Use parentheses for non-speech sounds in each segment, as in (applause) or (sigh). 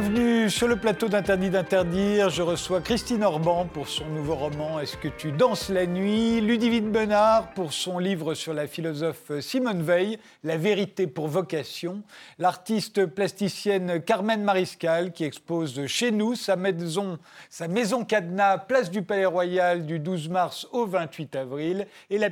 Bienvenue sur le plateau d'Interdit d'interdire. Je reçois Christine Orban pour son nouveau roman Est-ce que tu danses la nuit? Ludivine Benard pour son livre sur la philosophe Simone Veil, La vérité pour vocation. L'artiste plasticienne Carmen Mariscal qui expose chez nous sa maison, sa maison cadenas, place du Palais Royal du 12 mars au 28 avril. Et la,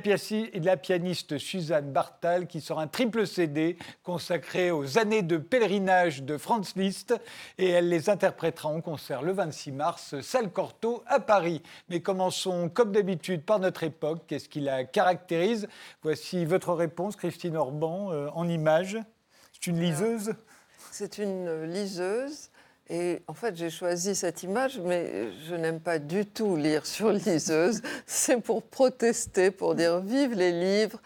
la pianiste Suzanne Bartal qui sort un triple CD consacré aux années de pèlerinage de Franz Liszt et elle les interprétera en concert le 26 mars, salle Cortot à Paris. Mais commençons comme d'habitude par notre époque. Qu'est-ce qui la caractérise? Voici votre réponse, Christine Orban, euh, en images. C'est une liseuse? C'est une liseuse. Et en fait, j'ai choisi cette image, mais je n'aime pas du tout lire (laughs) sur liseuse. C'est pour protester, pour dire vive les livres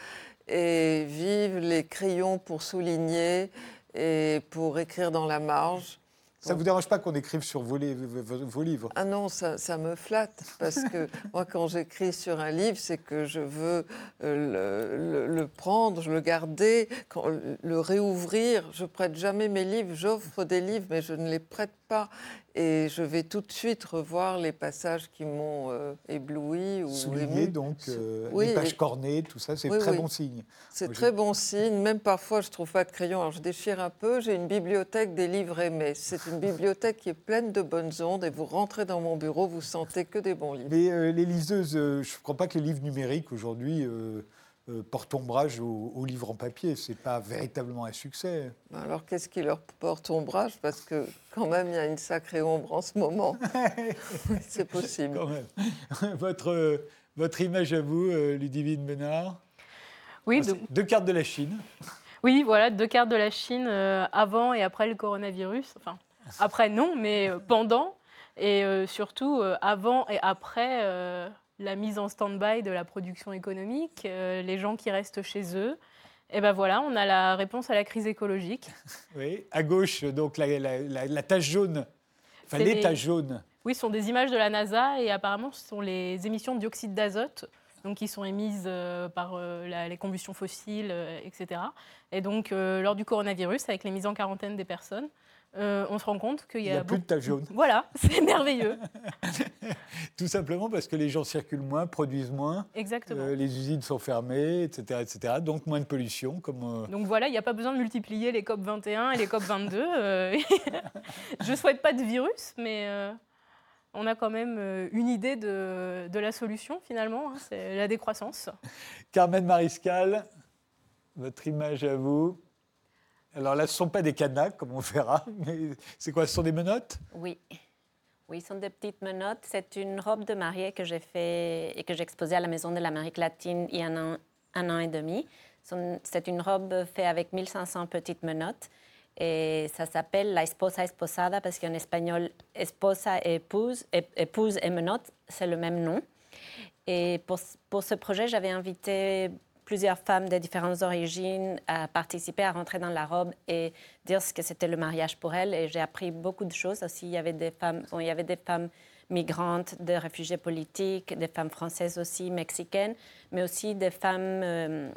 et vive les crayons pour souligner et pour écrire dans la marge. Ça ne vous dérange pas qu'on écrive sur vos, livres? Ah non, ça, me flatte, parce que (laughs) moi, quand j'écris sur un livre, c'est que je veux euh, le, prendre, le garder, le réouvrir. Je prête jamais mes livres, j'offre des livres, mais je ne les prête pas. Et je vais tout de suite revoir les passages qui m'ont euh, ébloui. Ou Souligné, donc, euh, les pages cornées, tout ça, c'est très bon signe. C'est très bon signe. Même parfois, je ne trouve pas de crayon. Alors, je déchire un peu. J'ai une bibliothèque des livres aimés. C'est une bibliothèque qui est pleine de bonnes ondes. Et vous rentrez dans mon bureau, vous sentez que des bons livres. Mais euh, les liseuses, je ne crois pas que les livres numériques, aujourd'hui euh, portent ombrage aux, livres en papier. Ce n'est pas véritablement un succès. Alors qu'est-ce qui leur porte ombrage? Parce que quand même, il y a une sacrée ombre en ce moment. (laughs) C'est possible. Quand même. (laughs) Votre, votre image à vous, euh, Ludivine Ménard Oui. Ah, deux cartes de la Chine. Oui, voilà, deux cartes de la Chine euh, avant et après le coronavirus. Enfin, après non, mais pendant. Et surtout avant et après la mise en stand-by de la production économique, euh, les gens qui restent chez eux. Et ben voilà, on a la réponse à la crise écologique. (laughs) Oui, à gauche, donc la, la, tache jaune, enfin les, taches jaunes. Oui, ce sont des images de la NASA et apparemment ce sont les émissions de dioxyde d'azote donc qui sont émises euh, par euh, les combustions fossiles, etc. Et donc, lors du coronavirus, avec les mises en quarantaine des personnes, euh, on se rend compte qu'il y a. Il a plus de taches jaunes. Voilà, (laughs) c'est merveilleux. (laughs) Tout simplement parce que les gens circulent moins, produisent moins. Exactement. Euh, les usines sont fermées, etc., etc. Donc moins de pollution. Comme, euh, Donc voilà, il n'y a pas besoin de multiplier les COP 21 et les COP 22. (laughs) Je ne souhaite pas de virus, mais on a quand même une idée de, la solution finalement. Hein, c'est la décroissance. Carmen Mariscal, votre image à vous. Alors là, ce ne sont pas des cadenas, comme on verra, (laughs) mais c'est quoi Ce sont des menottes? Oui. Oui, ce sont des petites menottes. C'est une robe de mariée que j'ai fait et que j'ai exposée à la Maison de l'Amérique latine il y a un an, et demi. C'est une robe faite avec 1500 petites menottes. Et ça s'appelle la esposa esposada parce qu'en espagnol, esposa et épouse, épouse et menotte, c'est le même nom. Et pour, pour ce projet, j'avais invité plusieurs femmes de différentes origines à participer, à rentrer dans la robe et dire ce que c'était le mariage pour elles. Et j'ai appris beaucoup de choses aussi. Il y avait des femmes, il y avait des femmes migrantes, des réfugiés politiques, des femmes françaises aussi, mexicaines, mais aussi des femmes euh,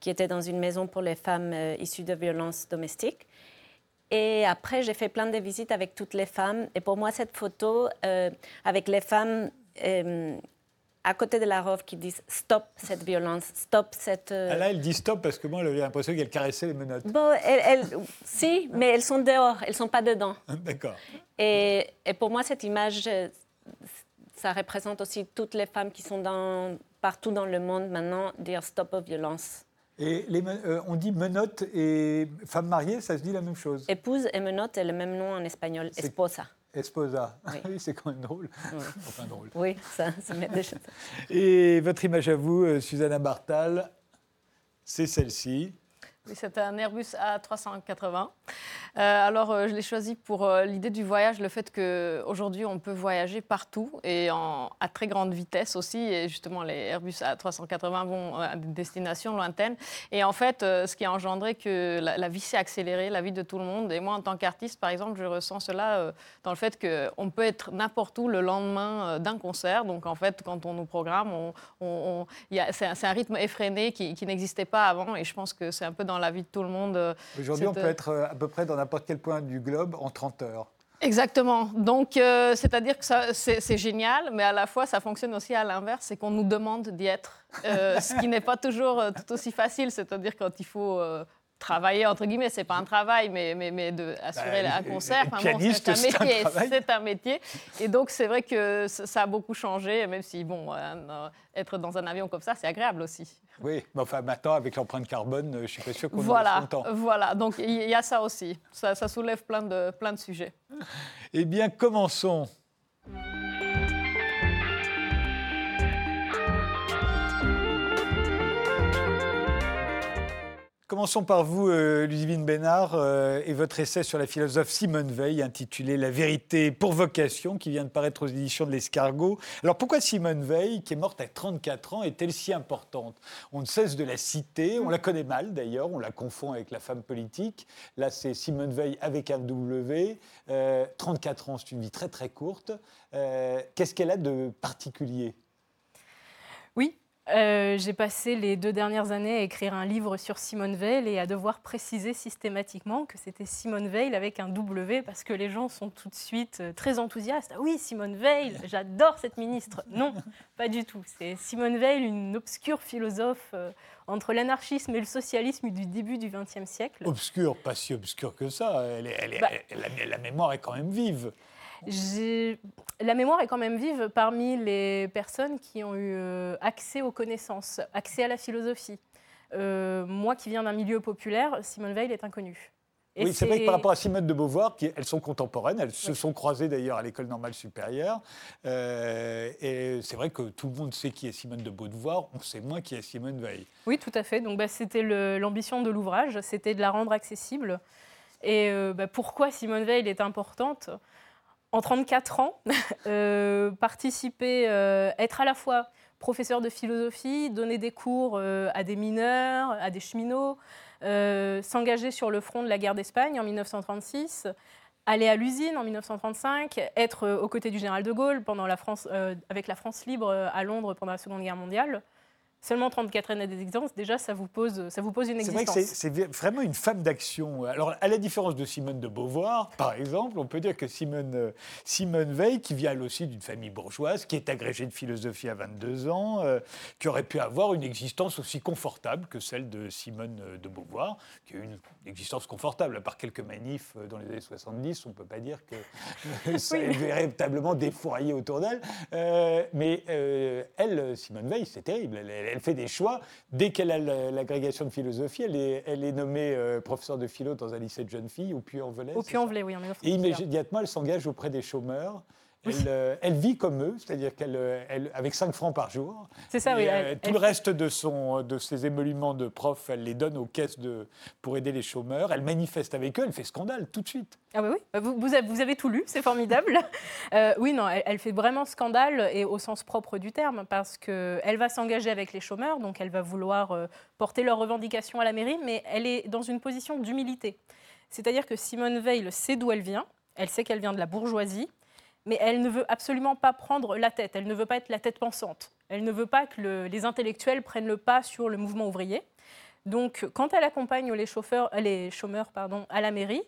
qui étaient dans une maison pour les femmes euh, issues de violences domestiques. Et après, j'ai fait plein de visites avec toutes les femmes. Et pour moi, cette photo euh, avec les femmes à côté de la robe qui disent stop cette violence, stop cette. Euh, ah là, elle dit stop parce que moi, j'avais l'impression qu'elle caressait les menottes. Bon, elle, si, mais elles sont dehors, elles sont pas dedans. D'accord. Et, et, pour moi, cette image, ça représente aussi toutes les femmes qui sont dans, partout dans le monde maintenant dire stop aux violences. Et les, euh, on dit menottes et femme mariée, ça se dit la même chose. Épouse et menotte est le même nom en espagnol, esposa. Esposa. (laughs) Oui, c'est quand même drôle. (laughs) Enfin drôle. Oui, ça, ça met des choses. Et votre image à vous, euh, Susanna Bartal, c'est celle-ci. C'est un Airbus A380. Euh, alors, euh, je l'ai choisi pour euh, l'idée du voyage, le fait qu'aujourd'hui, on peut voyager partout et à très grande vitesse aussi. Et justement, les Airbus A380 vont à des destinations lointaines. Et en fait, ce qui a engendré que la, vie s'est accélérée, la vie de tout le monde. Et moi, en tant qu'artiste, par exemple, je ressens cela dans le fait qu'on peut être n'importe où le lendemain d'un concert. Donc, en fait, quand on nous programme, c'est un, rythme effréné qui, qui n'existait pas avant. Et je pense que c'est un peu dans la vie de tout le monde. Aujourd'hui, on peut être à peu près dans n'importe quel point du globe en 30 heures. Exactement. Donc, euh, c'est-à-dire que c'est génial, mais à la fois, ça fonctionne aussi à l'inverse, c'est qu'on nous demande d'y être, euh, ce qui n'est pas toujours euh, tout aussi facile. C'est-à-dire quand il faut travailler, entre guillemets, c'est pas un travail, mais, mais, mais de assurer bah, un concert, c'est un métier. (laughs) C'est un, métier. Et donc, c'est vrai que ça a beaucoup changé, même si, bon, être dans un avion comme ça, c'est agréable aussi. Oui, mais enfin, maintenant, avec l'empreinte carbone, je suis pas sûr qu'on voilà, content. Voilà, donc il y a ça aussi. Ça, ça soulève plein de, plein de sujets. Eh bien, commençons. Commençons par vous, euh, Ludivine Bénard, euh, et votre essai sur la philosophe Simone Veil, intitulé La vérité pour vocation, qui vient de paraître aux éditions de l'Escargot. Alors pourquoi Simone Veil, qui est morte à 34 ans, est-elle si importante? On ne cesse de la citer, on la connaît mal d'ailleurs, on la confond avec la femme politique. Là, c'est Simone Veil avec un W. 34 ans, c'est une vie très très courte. Euh, qu'est-ce qu'elle a de particulier? Oui, euh, j'ai passé les deux dernières années à écrire un livre sur Simone Veil et à devoir préciser systématiquement que c'était Simone Veil avec un W parce que les gens sont tout de suite euh, très enthousiastes. Ah oui, Simone Veil, j'adore cette ministre. Non, pas du tout. C'est Simone Veil, une obscure philosophe euh, entre l'anarchisme et le socialisme du début du XXe siècle. Obscure, pas si obscure que ça. Bah la mémoire est quand même vive la mémoire est quand même vive parmi les personnes qui ont eu euh, accès aux connaissances, accès à la philosophie. Euh, moi qui viens d'un milieu populaire, Simone Veil est inconnue. oui, c'est vrai que par rapport à Simone de Beauvoir, qui, elles sont contemporaines, elles se sont croisées d'ailleurs à l'école normale supérieure. Euh, et c'est vrai que tout le monde sait qui est Simone de Beauvoir, on sait moins qui est Simone Veil. Oui, tout à fait. Donc bah, c'était l'ambition de l'ouvrage, c'était de la rendre accessible. Et bah, pourquoi Simone Veil est importante? En 34 ans, (laughs) euh, participer, euh, être à la fois professeur de philosophie, donner des cours euh, à des mineurs, à des cheminots, s'engager sur le front de la guerre d'Espagne en 1936, aller à l'usine en 1935, être aux côtés du général de Gaulle pendant la France, avec la France libre à Londres pendant la Seconde Guerre mondiale. Seulement 34 années d'existence, déjà, ça vous pose, ça vous pose une existence. C'est vrai que c'est vraiment une femme d'action. Alors, à la différence de Simone de Beauvoir, par exemple, on peut dire que Simone, euh, Simone Veil, qui vient elle aussi d'une famille bourgeoise, qui est agrégée de philosophie à 22 ans, euh, qui aurait pu avoir une existence aussi confortable que celle de Simone euh, de Beauvoir, qui a eu une existence confortable, à part quelques manifs dans les années 70, on ne peut pas dire que (laughs) ça ait véritablement défouraillé autour d'elle. mais elle, Simone Veil, c'est terrible. Elle, elle fait des choix. Dès qu'elle a l'agrégation de philosophie, elle est, elle est nommée euh, professeure de philo dans un lycée de jeunes filles au Puy-en-Velay. Au Puy-en-Velay, oui. En Et immédiatement, elle s'engage auprès des chômeurs. Euh, elle, vit comme eux, c'est-à-dire qu'elle, euh, avec 5 francs par jour. C'est ça, oui. tout le reste de, son, de ses émoluments de prof, elle les donne aux caisses de, pour aider les chômeurs. Elle manifeste avec eux, elle fait scandale tout de suite. Ah oui, oui. Bah, vous, vous, avez, tout lu, c'est formidable. (laughs) Euh, oui, non, elle, fait vraiment scandale et au sens propre du terme, parce qu'elle va s'engager avec les chômeurs, donc elle va vouloir porter leurs revendications à la mairie, mais elle est dans une position d'humilité. C'est-à-dire que Simone Veil sait d'où elle vient, elle sait qu'elle vient de la bourgeoisie, mais elle ne veut absolument pas prendre la tête, elle ne veut pas être la tête pensante, elle ne veut pas que les intellectuels prennent le pas sur le mouvement ouvrier. Donc quand elle accompagne les, chauffeurs, les chômeurs pardon, à la mairie,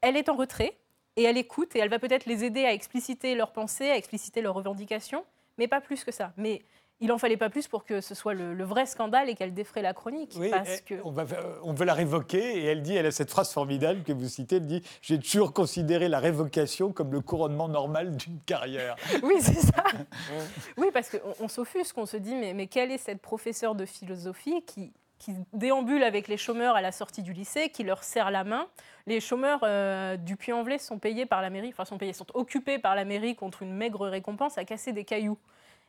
elle est en retrait et elle écoute et elle va peut-être les aider à expliciter leurs pensées, à expliciter leurs revendications, mais pas plus que ça. Mais il en fallait pas plus pour que ce soit le, vrai scandale et qu'elle défraie la chronique. Oui, parce que... on, on, veut la révoquer et elle dit, elle a cette phrase formidable que vous citez, elle dit « J'ai toujours considéré la révocation comme le couronnement normal d'une carrière. (laughs) » Oui, c'est ça. (laughs) oui, parce qu'on on, s'offusque, on se dit mais, mais quelle est cette professeure de philosophie qui, qui déambule avec les chômeurs à la sortie du lycée, qui leur serre la main? Les chômeurs euh, du Puy-en-Velay sont payés par la mairie, enfin sont payés, sont occupés par la mairie contre une maigre récompense à casser des cailloux.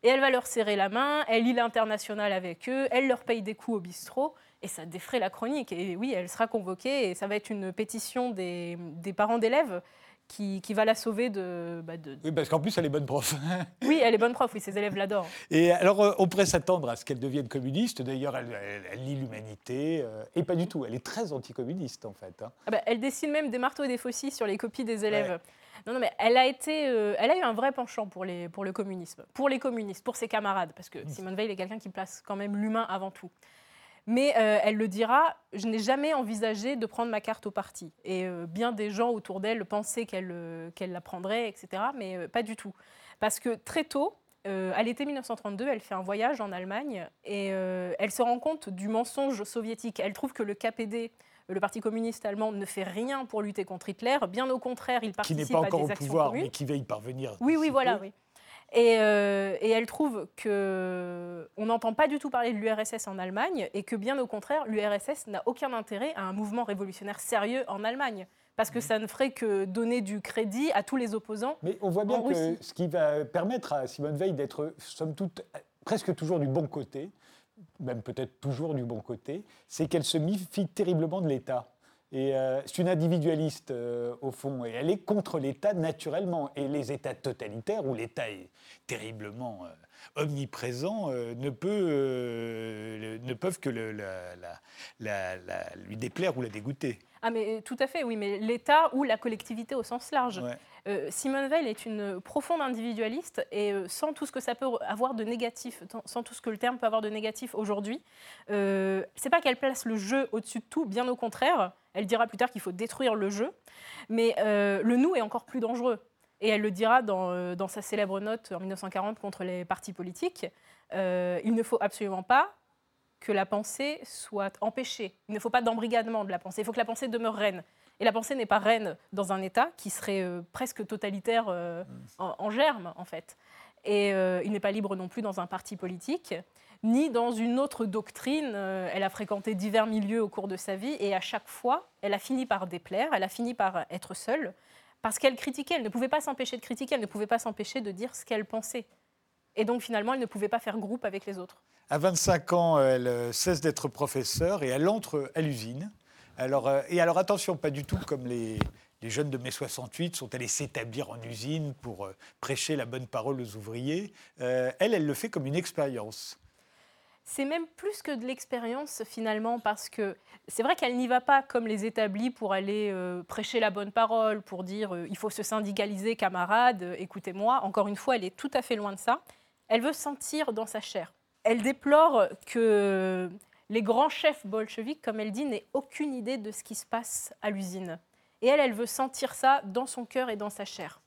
Et elle va leur serrer la main, elle lit l'international avec eux, elle leur paye des coups au bistrot, et ça défraie la chronique. Et oui, elle sera convoquée, et ça va être une pétition des, parents d'élèves qui, va la sauver de, bah, Oui, parce qu'en plus, elle est bonne prof. (laughs) oui, elle est bonne prof, oui, ses élèves l'adorent. Et alors, euh, on pourrait s'attendre à ce qu'elle devienne communiste. D'ailleurs, elle, lit l'humanité, euh, et pas du tout. Elle est très anticommuniste, en fait. Hein. Ah bah, elle dessine même des marteaux et des faucilles sur les copies des élèves. Non, non, mais elle a, été, euh, elle a eu un vrai penchant pour, les, pour le communisme, pour les communistes, pour ses camarades, parce que Simone Veil est quelqu'un qui place quand même l'humain avant tout. Mais euh, elle le dira, je n'ai jamais envisagé de prendre ma carte au parti. Et euh, bien des gens autour d'elle pensaient qu'elle euh, la prendrait, etc. Mais euh, pas du tout. Parce que très tôt, à l'été 1932, elle fait un voyage en Allemagne et elle se rend compte du mensonge soviétique. Elle trouve que le KPD, le Parti communiste allemand, ne fait rien pour lutter contre Hitler. Bien au contraire, il Qui participe n'est pas à encore des au actions pouvoir, communes. mais qui va y parvenir. Oui, oui, voilà, oui. Et, euh, et elle trouve que on n'entend pas du tout parler de l'URSS en Allemagne et que bien au contraire, l'URSS n'a aucun intérêt à un mouvement révolutionnaire sérieux en Allemagne. Parce que ça ne ferait que donner du crédit à tous les opposants. Mais on voit bien En que Russie. ce qui va permettre à Simone Veil d'être, somme toute, presque toujours du bon côté, même peut-être toujours du bon côté, c'est qu'elle se méfie terriblement de l'État. Et euh, c'est une individualiste euh, au fond, et elle est contre l'État naturellement. Et les États totalitaires, où l'État est terriblement euh, omniprésent, ne, peut, le- ne peuvent que le- la- la- la- la- lui déplaire ou la dégoûter. Ah mais tout à fait, oui, mais l'État ou la collectivité au sens large. Ouais. Euh, Simone Veil est une profonde individualiste et euh, sans tout ce que ça peut avoir de négatif, sans tout ce que le terme peut avoir de négatif aujourd'hui, euh, c'est pas qu'elle place le jeu au-dessus de tout, bien au contraire. Elle dira plus tard qu'il faut détruire le jeu, mais euh, le nous est encore plus dangereux. Et elle le dira dans, euh, dans sa célèbre note en 1940 contre les partis politiques. Euh, il ne faut absolument pas que la pensée soit empêchée. Il ne faut pas d'embrigadement de la pensée. Il faut que la pensée demeure reine. Et la pensée n'est pas reine dans un État qui serait euh, presque totalitaire euh, en, en germe, en fait. Et euh, il n'est pas libre non plus dans un parti politique, ni dans une autre doctrine. Euh, elle a fréquenté divers milieux au cours de sa vie, et à chaque fois, elle a fini par déplaire, elle a fini par être seule, parce qu'elle critiquait, elle ne pouvait pas s'empêcher de critiquer, elle ne pouvait pas s'empêcher de dire ce qu'elle pensait. Et donc finalement, elle ne pouvait pas faire groupe avec les autres. À 25 ans, elle euh, cesse d'être professeure et elle entre à l'usine. Alors, euh, et alors attention, pas du tout comme les, jeunes de mai 68 sont allés s'établir en usine pour euh, prêcher la bonne parole aux ouvriers. Euh, elle, elle le fait comme une expérience. C'est même plus que de l'expérience finalement, parce que c'est vrai qu'elle n'y va pas comme les établis pour aller euh, prêcher la bonne parole, pour dire euh, il faut se syndicaliser, camarades, euh, écoutez-moi. Encore une fois, elle est tout à fait loin de ça. Elle veut sentir dans sa chair. Elle déplore que les grands chefs bolcheviques, comme elle dit, n'aient aucune idée de ce qui se passe à l'usine. Et elle, elle veut sentir ça dans son cœur et dans sa chair.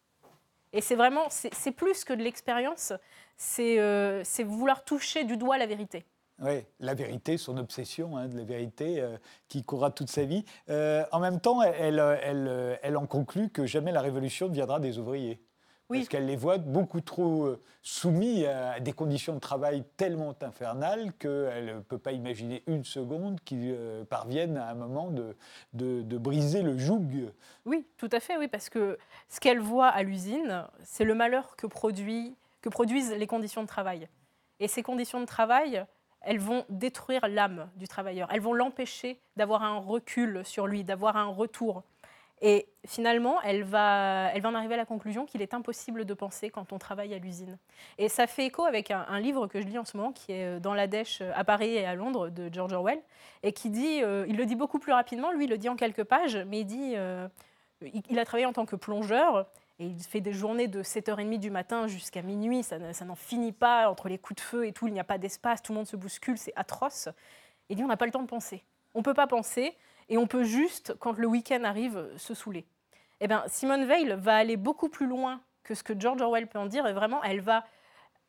Et c'est vraiment, c'est plus que de l'expérience, c'est vouloir toucher du doigt la vérité. Oui, la vérité, son obsession hein, de la vérité euh, qui courra toute sa vie. Euh, en même temps, elle, elle, elle, en conclut que jamais la révolution ne viendra des ouvriers. Oui. Parce qu'elle les voit beaucoup trop euh, soumis à des conditions de travail tellement infernales qu'elle ne peut pas imaginer une seconde qu'ils euh, parviennent à un moment de, de, de briser le joug. Oui, tout à fait, oui, parce que ce qu'elle voit à l'usine, c'est le malheur que, produit, que produisent les conditions de travail. Et ces conditions de travail, elles vont détruire l'âme du travailleur. Elles vont l'empêcher d'avoir un recul sur lui, d'avoir un retour. Et finalement, elle va, elle va en arriver à la conclusion qu'il est impossible de penser quand on travaille à l'usine. Et ça fait écho avec un, livre que je lis en ce moment, qui est euh, Dans la Dèche à Paris et à Londres, de George Orwell, et qui dit, euh, il le dit beaucoup plus rapidement, lui il le dit en quelques pages, mais il dit, euh, il a travaillé en tant que plongeur, et il fait des journées de 7h30 du matin jusqu'à minuit, ça, ne- ça n'en finit pas, entre les coups de feu et tout, il n'y a pas d'espace, tout le monde se bouscule, c'est atroce. Il dit, on n'a pas le temps de penser. On ne peut pas penser, et on peut juste, quand le week-end arrive, se saouler. Eh bien, Simone Veil va aller beaucoup plus loin que ce que George Orwell peut en dire, et vraiment, elle va,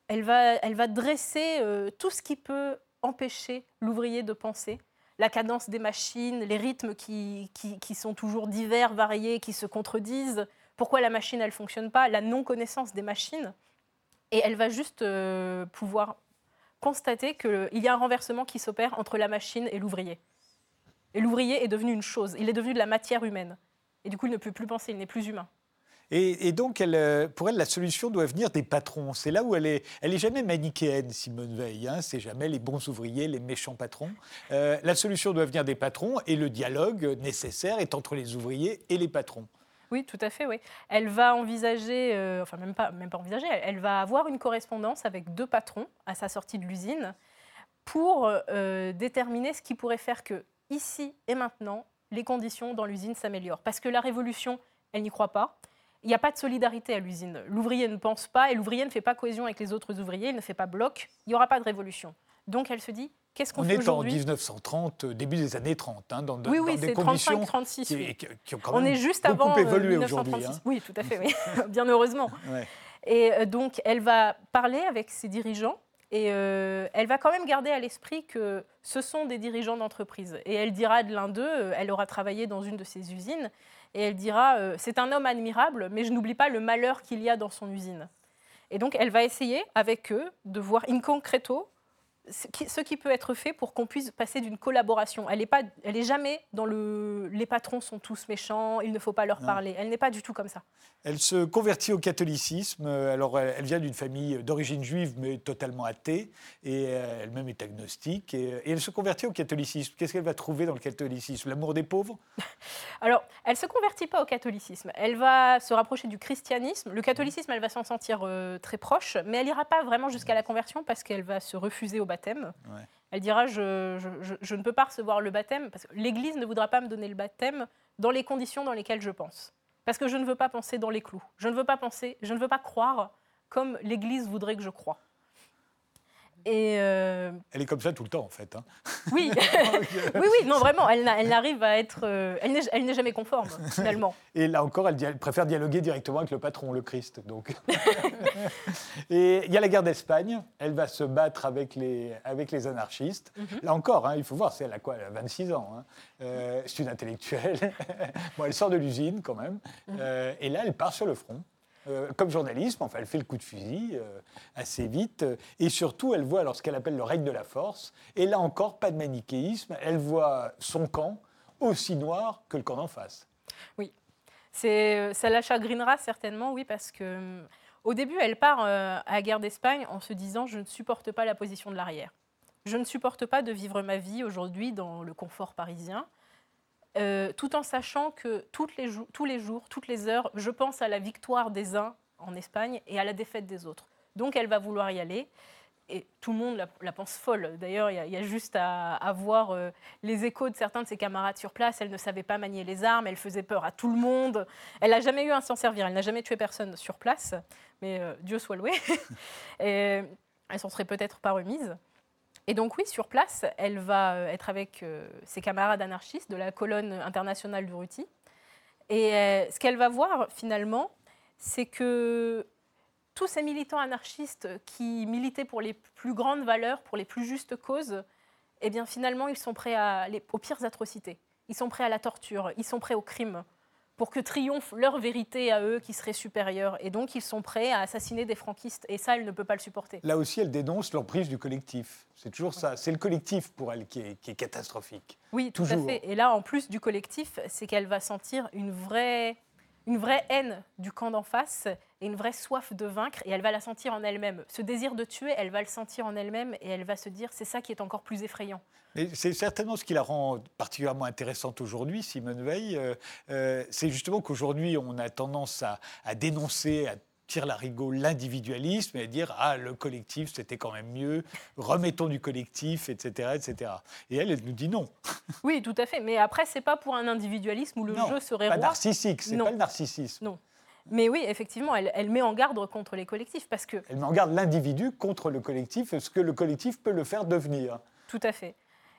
elle va, elle va dresser euh, tout ce qui peut empêcher l'ouvrier de penser. La cadence des machines, les rythmes qui, qui sont toujours divers, variés, qui se contredisent. Pourquoi la machine, elle fonctionne pas La non-connaissance des machines. Et elle va juste euh, pouvoir constater qu'il y a un renversement qui s'opère entre la machine et l'ouvrier. Et l'ouvrier est devenu une chose, il est devenu de la matière humaine. Et du coup, il ne peut plus penser, il n'est plus humain. Et, donc, euh, pour elle, la solution doit venir des patrons. C'est là où elle est. Elle est jamais manichéenne, Simone Veil. Hein, c'est jamais les bons ouvriers, les méchants patrons. Euh, la solution doit venir des patrons et le dialogue nécessaire est entre les ouvriers et les patrons. Oui, tout à fait, oui. Elle va envisager, euh, enfin même pas, envisager, elle, elle va avoir une correspondance avec deux patrons à sa sortie de l'usine pour euh, déterminer ce qui pourrait faire que, ici et maintenant, les conditions dans l'usine s'améliorent. Parce que la révolution, elle n'y croit pas. Il n'y a pas de solidarité à l'usine. L'ouvrier ne pense pas et l'ouvrier ne fait pas cohésion avec les autres ouvriers, il ne fait pas bloc. Il n'y aura pas de révolution. Donc elle se dit, Qu'est-ce qu'on On fait est en aujourd'hui 1930, euh, début des années 30, hein, dans, de- Oui, dans oui, des c'est conditions 35-36. qui, oui. qui- qui ont quand On même est juste beaucoup avant euh, évolué aujourd'hui. 1936. hein. Oui, tout à fait, oui. (laughs) (laughs) bien heureusement. Ouais. Et euh, donc, elle va parler avec ses dirigeants et euh, elle va quand même garder à l'esprit que ce sont des dirigeants d'entreprise. Et elle dira de l'un d'eux, elle aura travaillé dans une de ses usines, et elle dira euh, C'est un homme admirable, mais je n'oublie pas le malheur qu'il y a dans son usine. Et donc, elle va essayer avec eux de voir in concreto ce qui, ce qui peut être fait pour qu'on puisse passer d'une collaboration. Elle n'est pas, elle est jamais dans le les patrons sont tous méchants, il ne faut pas leur Non. parler. Elle n'est pas du tout comme ça. Elle se convertit au catholicisme. euh, Alors, elle elle vient d'une famille d'origine juive, mais totalement athée, et euh, elle-même est agnostique. Et, et elle se convertit au catholicisme. Qu'est-ce qu'elle va trouver dans le catholicisme? L'amour des pauvres? (laughs) Alors, elle se convertit pas au catholicisme. Elle va se rapprocher du christianisme. Le catholicisme, elle va s'en sentir euh, très proche, mais elle ira pas vraiment jusqu'à la conversion parce qu'elle va se refuser au baptême. Ouais. Elle dira je, je- je- je ne peux pas recevoir le baptême parce que l'Église ne voudra pas me donner le baptême dans les conditions dans lesquelles je pense. Parce que je ne veux pas penser dans les clous. Je ne veux pas penser, je ne veux pas croire comme l'Église voudrait que je croie. Et euh, Elle est comme ça tout le temps, en fait. hein. oui, (laughs) (laughs) oui, oui, non, vraiment, elle, n'a- elle n'arrive à être, euh, elle n'est- jamais conforme finalement. (laughs) Et là encore, elle, préfère dialoguer directement avec le patron, le Christ. Donc. et il y a la guerre d'Espagne. Elle va se battre avec les, avec les anarchistes. Mhm. Là encore, hein, il faut voir, c'est elle a quoi Elle a 26 ans. hein. Euh, c'est une intellectuelle. bon, elle sort de l'usine quand même. Mhm. Et là, elle part sur le front. Euh, comme journaliste, enfin, elle fait le coup de fusil euh, assez vite. Et surtout, elle voit alors ce qu'elle appelle le règne de la force. Et là encore, pas de manichéisme. Elle voit son camp aussi noir que le camp d'en face. Euh, ça la chagrinera certainement, oui, parce que euh, au début, elle part euh, à la guerre d'Espagne en se disant je ne supporte pas la position de l'arrière. Je ne supporte pas de vivre ma vie aujourd'hui dans le confort parisien, euh, tout en sachant que les tous les jours, toutes les heures, je pense à la victoire des uns en Espagne et à la défaite des autres. Donc elle va vouloir y aller. Et tout le monde la, pense folle. D'ailleurs, il y a- juste à, à voir euh, les échos de certains de ses camarades sur place. Elle ne savait pas manier les armes, elle faisait peur à tout le monde. Elle n'a jamais eu un s'en servir, elle n'a jamais tué personne sur place, mais euh, Dieu soit loué. (laughs) Et elle s'en serait peut-être pas remise. Et donc oui, sur place, elle va euh, être avec euh, ses camarades anarchistes de la colonne internationale du Ruti. Et euh, ce qu'elle va voir finalement, c'est que tous ces militants anarchistes qui militaient pour les plus grandes valeurs, pour les plus justes causes, eh bien finalement, ils sont prêts aux pires atrocités. Ils sont prêts à la torture, ils sont prêts au crime, pour que triomphe leur vérité à eux qui serait supérieure. Et donc, ils sont prêts à assassiner des franquistes. Et ça, elle ne peut pas le supporter. Là aussi, elle dénonce l'emprise du collectif. C'est toujours ça. C'est le collectif pour elle qui est, qui est catastrophique. Oui, tout Toujours. à fait. Et là, en plus du collectif, c'est qu'elle va sentir une vraie, une vraie haine du camp d'en face et une vraie soif de vaincre. Et elle va la sentir en elle-même. Ce désir de tuer, elle va le sentir en elle-même et elle va se dire c'est ça qui est encore plus effrayant. C'est certainement ce qui la rend particulièrement intéressante aujourd'hui, Simone Veil. Euh, euh, c'est justement qu'aujourd'hui, on a tendance à, à dénoncer, à tirer la rigot l'individualisme et à dire ah le collectif c'était quand même mieux, remettons du collectif, etc., etc. Et elle, elle nous dit non, (laughs) Oui, tout à fait. Mais après, c'est pas pour un individualisme où le non, jeu serait pas roi. narcissique, c'est pas le narcissisme. Non. Mais oui, effectivement, elle, elle met en garde contre les collectifs parce que, Elle met en garde l'individu contre le collectif, ce que le collectif peut le faire devenir. tout à fait.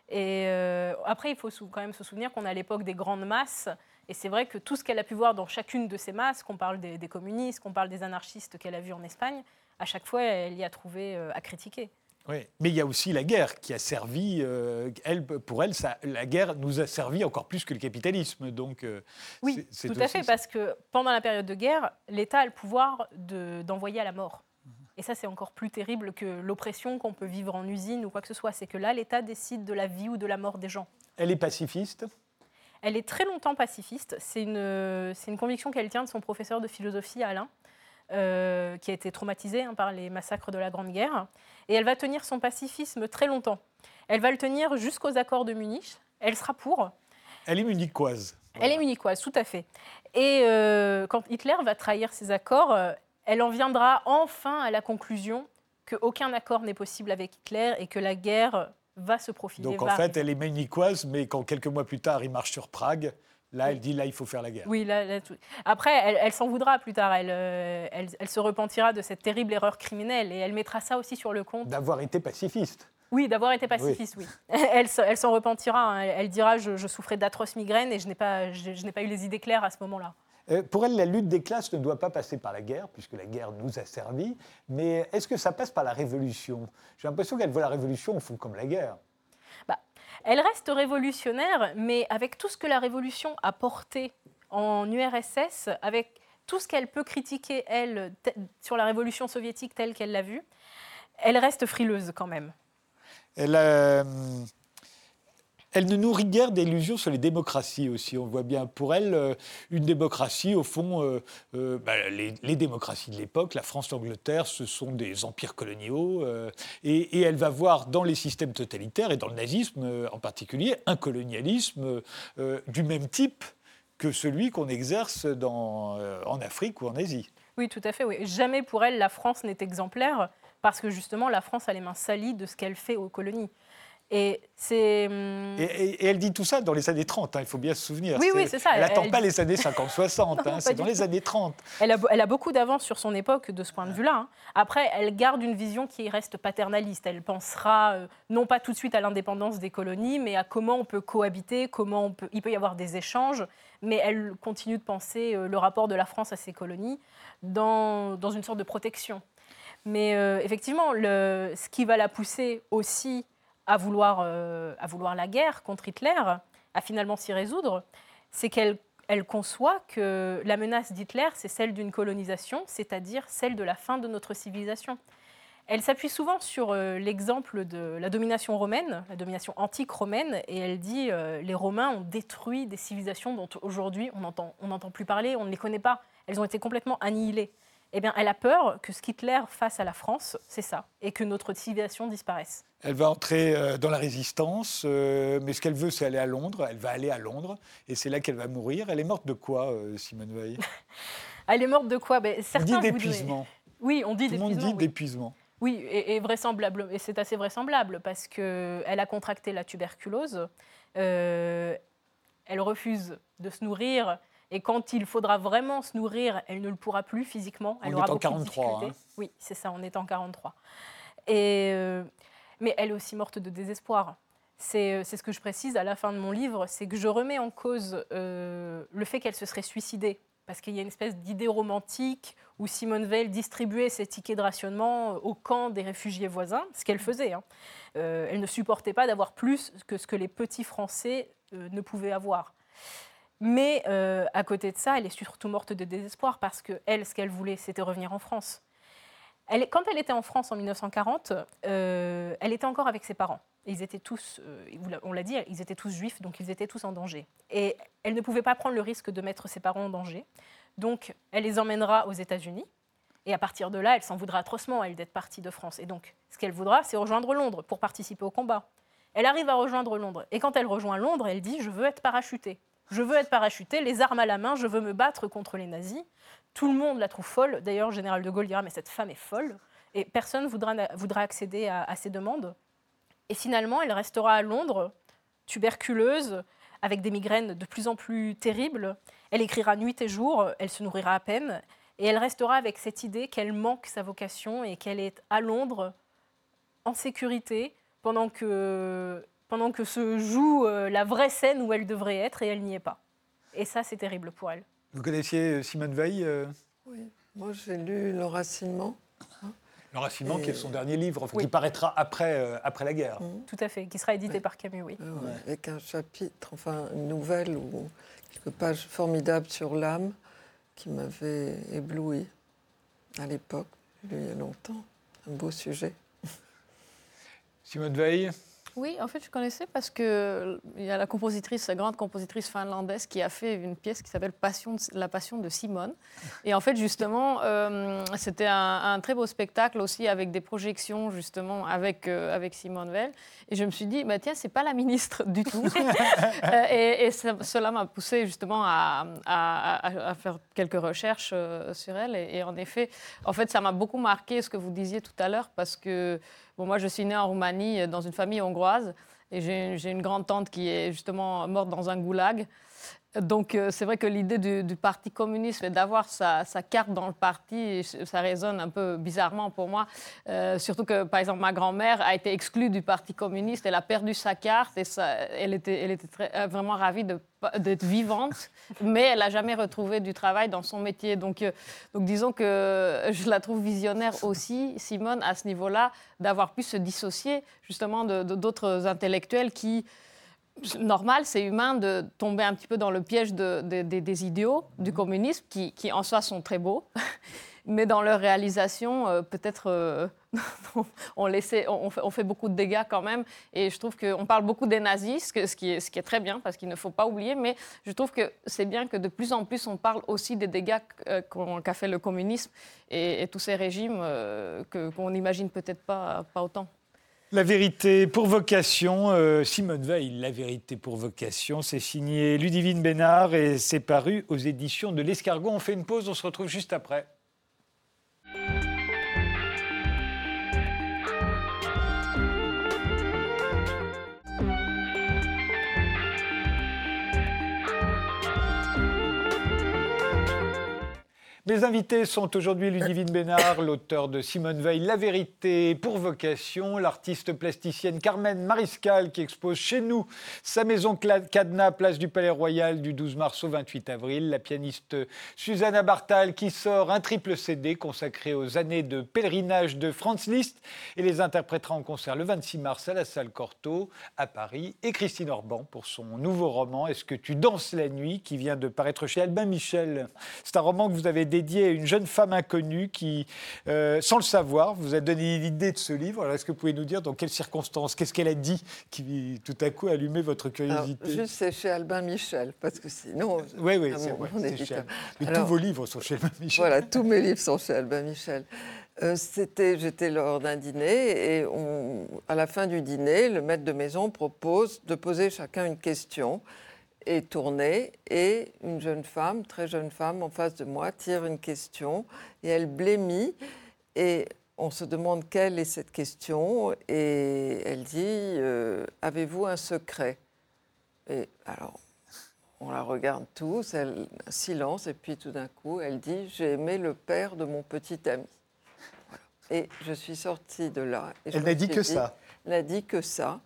Et euh, après, il faut quand même se souvenir qu'on à l'époque des grandes masses. Et c'est vrai que tout ce qu'elle a pu voir dans chacune de ces masses, qu'on parle des, des communistes, qu'on parle des anarchistes qu'elle a vus en Espagne, à chaque fois, elle y a trouvé euh, à critiquer. Oui. Mais il y a aussi la guerre qui a servi, euh, elle, pour elle, ça, la guerre nous a servi encore plus que le capitalisme. Donc, euh, Oui, c'est- tout à fait, ça. parce que pendant la période de guerre, l'État a le pouvoir de- d'envoyer à la mort. Et ça, c'est encore plus terrible que l'oppression qu'on peut vivre en usine ou quoi que ce soit. C'est que là, l'État décide de la vie ou de la mort des gens. Elle est pacifiste. Elle est très longtemps pacifiste. C'est une, c'est une conviction qu'elle tient de son professeur de philosophie, Alain, euh, qui a été traumatisé hein, par les massacres de la Grande Guerre. Et elle va tenir son pacifisme très longtemps. Elle va le tenir jusqu'aux accords de Munich. Elle sera pour. Elle est munichoise. Elle est munichoise, tout à fait. Et euh, quand Hitler va trahir ces accords, euh, elle en viendra enfin à la conclusion qu'aucun accord n'est possible avec Hitler et que la guerre va se profiler. Donc en fait, arriver. elle est munichoise, mais quand quelques mois plus tard, il marche sur Prague, là, elle dit là, il faut faire la guerre. Oui, là, là, tout- Après, elle, elle s'en voudra plus tard. Elle, euh, elle, elle se repentira de cette terrible erreur criminelle et elle mettra ça aussi sur le compte. D'avoir été pacifiste. Oui, d'avoir été pacifiste, oui. (laughs) Elle, s'en repentira. hein. Elle, elle dira je, je souffrais d'atroces migraines et je n'ai pas, je, je n'ai pas eu les idées claires à ce moment-là. Euh, Pour elle, la lutte des classes ne doit pas passer par la guerre, puisque la guerre nous a servi. Mais est-ce que ça passe par la révolution? J'ai l'impression qu'elle voit la révolution au fond comme la guerre. Elle reste révolutionnaire, mais avec tout ce que la révolution a porté en URSS, avec tout ce qu'elle peut critiquer, elle, sur la révolution soviétique telle qu'elle l'a vue, elle reste frileuse quand même. Elle, euh, elle ne nourrit guère d'illusions sur les démocraties aussi. On voit bien pour elle euh, une démocratie, au fond, euh, euh, bah, les, démocraties de l'époque, la France, l'Angleterre, ce sont des empires coloniaux. et, elle va voir dans les systèmes totalitaires, et dans le nazisme en particulier, un colonialisme du même type que celui qu'on exerce en Afrique ou en Asie. Oui, tout à fait. Jamais pour elle la France n'est exemplaire, parce que justement la France a les mains salies de ce qu'elle fait aux colonies. Et c'est. hum, Et, et- et elle dit tout ça dans les années 30, hein, il faut bien se souvenir. Oui, oui, c'est ça. Elle n'attend pas les années 50-60, (laughs) Non, hein, c'est dans les années 30. Elle a, elle a beaucoup d'avance sur son époque de ce point de vue-là. hein. Après, elle garde une vision qui reste paternaliste. Elle pensera euh, non pas tout de suite à l'indépendance des colonies, mais à comment on peut cohabiter, comment on peut, il peut y avoir des échanges. Mais elle continue de penser euh, le rapport de la France à ses colonies dans, dans une sorte de protection. Mais euh, effectivement, le, ce qui va la pousser aussi à vouloir, euh, à vouloir la guerre contre Hitler, à finalement s'y résoudre, c'est qu'elle elle conçoit que la menace d'Hitler, c'est celle d'une colonisation, c'est-à-dire celle de la fin de notre civilisation. Elle s'appuie souvent sur euh, l'exemple de la domination romaine, la domination antique romaine, et elle dit euh, les Romains ont détruit des civilisations dont aujourd'hui on n'entend plus parler, on ne les connaît pas. Elles ont été complètement annihilées. Eh bien, elle a peur que ce qu'Hitler fasse à la France, c'est ça, et que notre civilisation disparaisse. Elle va entrer euh, dans la résistance, euh, mais ce qu'elle veut, c'est aller à Londres. Elle va aller à Londres, et c'est là qu'elle va mourir. Elle est morte de quoi, euh, Simone Veil? (laughs) Elle est morte de quoi? Ben, On certains dit voudraient- d'épuisement. Oui, on dit Tout le monde d'épuisement. dit oui. d'épuisement. Oui, et, et vraisemblable, et c'est assez vraisemblable parce qu'elle a contracté la tuberculose, euh, elle refuse de se nourrir, et quand il faudra vraiment se nourrir, elle ne le pourra plus physiquement. Elle On aura est en beaucoup de 43, difficultés. hein. Oui, c'est ça, on est en 43. Et, euh, mais elle est aussi morte de désespoir. C'est c'est ce que je précise à la fin de mon livre, c'est que je remets en cause euh, le fait qu'elle se serait suicidée. Parce qu'il y a une espèce d'idée romantique où Simone Veil distribuait ses tickets de rationnement au camp des réfugiés voisins, ce qu'elle faisait. hein. Euh, elle ne supportait pas d'avoir plus que ce que les petits Français euh, ne pouvaient avoir. Mais euh, à côté de ça, elle est surtout morte de désespoir parce que elle, ce qu'elle voulait, c'était revenir en France. Quand elle était en France en 1940, euh, elle était encore avec ses parents. Ils étaient tous, euh, on l'a dit, ils étaient tous juifs, donc ils étaient tous en danger. Et elle ne pouvait pas prendre le risque de mettre ses parents en danger. Donc elle les emmènera aux États-Unis. Et à partir de là, elle s'en voudra atrocement, elle, d'être partie de France. Et donc, ce qu'elle voudra, c'est rejoindre Londres pour participer au combat. Elle arrive à rejoindre Londres. Et quand elle rejoint Londres, elle dit Je veux être parachutée. Je veux être parachutée, les armes à la main, je veux me battre contre les nazis. Tout le monde la trouve folle. D'ailleurs, le général de Gaulle dira Mais cette femme est folle. Et personne voudra, voudra accéder à, à ses demandes. Et finalement, elle restera à Londres, tuberculeuse, avec des migraines de plus en plus terribles. Elle écrira nuit et jour, elle se nourrira à peine. Et elle restera avec cette idée qu'elle manque sa vocation et qu'elle est à Londres, en sécurité, pendant que, pendant que se joue euh, la vraie scène où elle devrait être et elle n'y est pas. Et ça, c'est terrible pour elle. Vous connaissiez euh, Simone Veil euh, Oui. Moi, j'ai lu L'Enracinement. Le Racinement, qui est son dernier livre, enfin, Oui. qui paraîtra après, euh, après la guerre. Tout à fait, qui sera édité Ouais. par Camus, oui. Ah ouais, Avec un chapitre, enfin une nouvelle ou quelques pages formidables sur l'âme qui m'avait ébloui à l'époque, il y a longtemps. Un beau sujet. Simone Veil, Oui, en fait, je connaissais parce que il y a la compositrice, la grande compositrice finlandaise, qui a fait une pièce qui s'appelle Passion, de- La Passion de Simone. Et en fait, justement, euh, c'était un, un très beau spectacle aussi avec des projections justement avec euh, avec Simone Veil. Et je me suis dit, bah tiens, c'est pas la ministre du tout. (laughs) Euh, et et ça- cela m'a poussé justement à, à- à- à faire quelques recherches euh, sur elle. Et, et en effet, en fait, ça m'a beaucoup marqué ce que vous disiez tout à l'heure parce que Bon, moi, je suis née en Roumanie, euh, dans une famille hongroise, et j'ai une grande tante qui est justement morte dans un goulag. Donc euh, c'est vrai que l'idée du, Parti communiste et d'avoir sa, carte dans le parti, ça résonne un peu bizarrement pour moi. Euh, surtout que, par exemple, ma grand-mère a été exclue du Parti communiste, elle a perdu sa carte et elle était, vraiment ravie d'être vivante, mais elle n'a jamais retrouvé du travail dans son métier. Donc, donc disons que je la trouve visionnaire aussi, Simone, à ce niveau-là, d'avoir pu se dissocier justement d'autres intellectuels qui normal, c'est humain de tomber un petit peu dans le piège des idéaux du communisme, qui, en soi sont très beaux, mais dans leur réalisation, euh, peut-être euh, (laughs) on, fait, beaucoup de dégâts quand même. Et je trouve qu'on parle beaucoup des nazis, ce, qui est, très bien, parce qu'il ne faut pas oublier, mais je trouve que c'est bien que de plus en plus on parle aussi des dégâts euh, qu'a fait le communisme et, tous ces régimes qu'on n'imagine peut-être pas, pas autant. La vérité pour vocation, euh, Simone Veil, La vérité pour vocation, c'est signé Ludivine Bénard et c'est paru aux éditions de l'Escargot. On fait une pause, on se retrouve juste après. Mes invités sont aujourd'hui Ludivine Bénard, l'auteur de Simone Veil, La vérité pour vocation, l'artiste plasticienne Carmen Mariscal qui expose chez nous sa maison cadenas, place du Palais Royal du 12 mars au 28 avril, la pianiste Susanna Bartal qui sort un triple CD consacré aux années de pèlerinage de Franz Liszt et les interprétera en concert le 26 mars à la salle Cortot à Paris et Christine Orban pour son nouveau roman Est-ce que tu danses la nuit qui vient de paraître chez Albin Michel. C'est un roman que vous avez dédié à une jeune femme inconnue qui, euh, sans le savoir, vous a donné l'idée de ce livre. est-ce que vous pouvez nous dire dans quelles circonstances, qu'est-ce qu'elle a dit qui, tout à coup, a allumé votre curiosité Juste, c'est chez Albin Michel, parce que sinon. Oui, oui, c'est vrai. tous vos livres sont chez Albin Michel. Voilà, tous mes livres sont chez Albin Michel. Euh, c'était, j'étais lors d'un dîner et à la fin du dîner, le maître de maison propose de poser chacun une question est tournée et une jeune femme, très jeune femme, en face de moi, tire une question et elle blémit et on se demande quelle est cette question et elle dit euh, Avez-vous un secret? Et alors, on la regarde tous, elle, un silence et puis tout d'un coup, elle dit J'ai aimé le père de mon petit ami. Et je suis sortie de là. elle n'a dit que ça. Elle n'a dit que ça.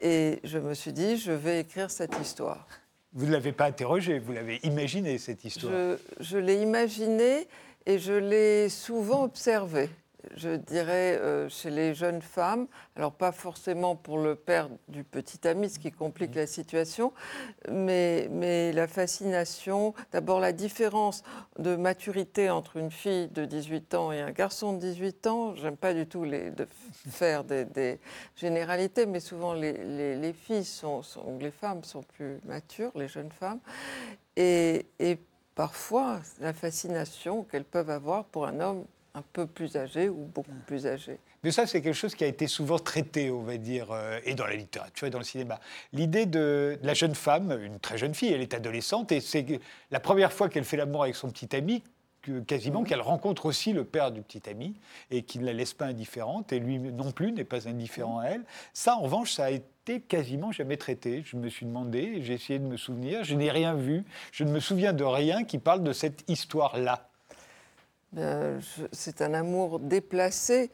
Et je me suis dit, je vais écrire cette histoire. Vous ne l'avez pas interrogée, vous l'avez imaginée, cette histoire Je, je l'ai imaginée et je l'ai souvent observée je dirais, euh, chez les jeunes femmes, alors pas forcément pour le père du petit ami, ce qui complique la situation, mais, mais la fascination, d'abord la différence de maturité entre une fille de 18 ans et un garçon de 18 ans, j'aime pas du tout les, de faire des, généralités, mais souvent les, les, filles sont, sont, les femmes sont plus matures, les jeunes femmes, et, et parfois la fascination qu'elles peuvent avoir pour un homme un peu plus âgé ou beaucoup plus âgé. Mais ça, c'est quelque chose qui a été souvent traité, on va dire, euh, et dans la littérature et dans le cinéma. L'idée de, la jeune femme, une très jeune fille, elle est adolescente, et c'est la première fois qu'elle fait l'amour avec son petit ami, quasiment qu'elle rencontre aussi le père du petit ami et qu'il ne la laisse pas indifférente et lui non plus n'est pas indifférent à elle. Ça, en revanche, ça a été quasiment jamais traité. Je me suis demandé, j'ai essayé de me souvenir, je n'ai rien vu, je ne me souviens de rien qui parle de cette histoire-là. Euh, c'est un amour déplacé.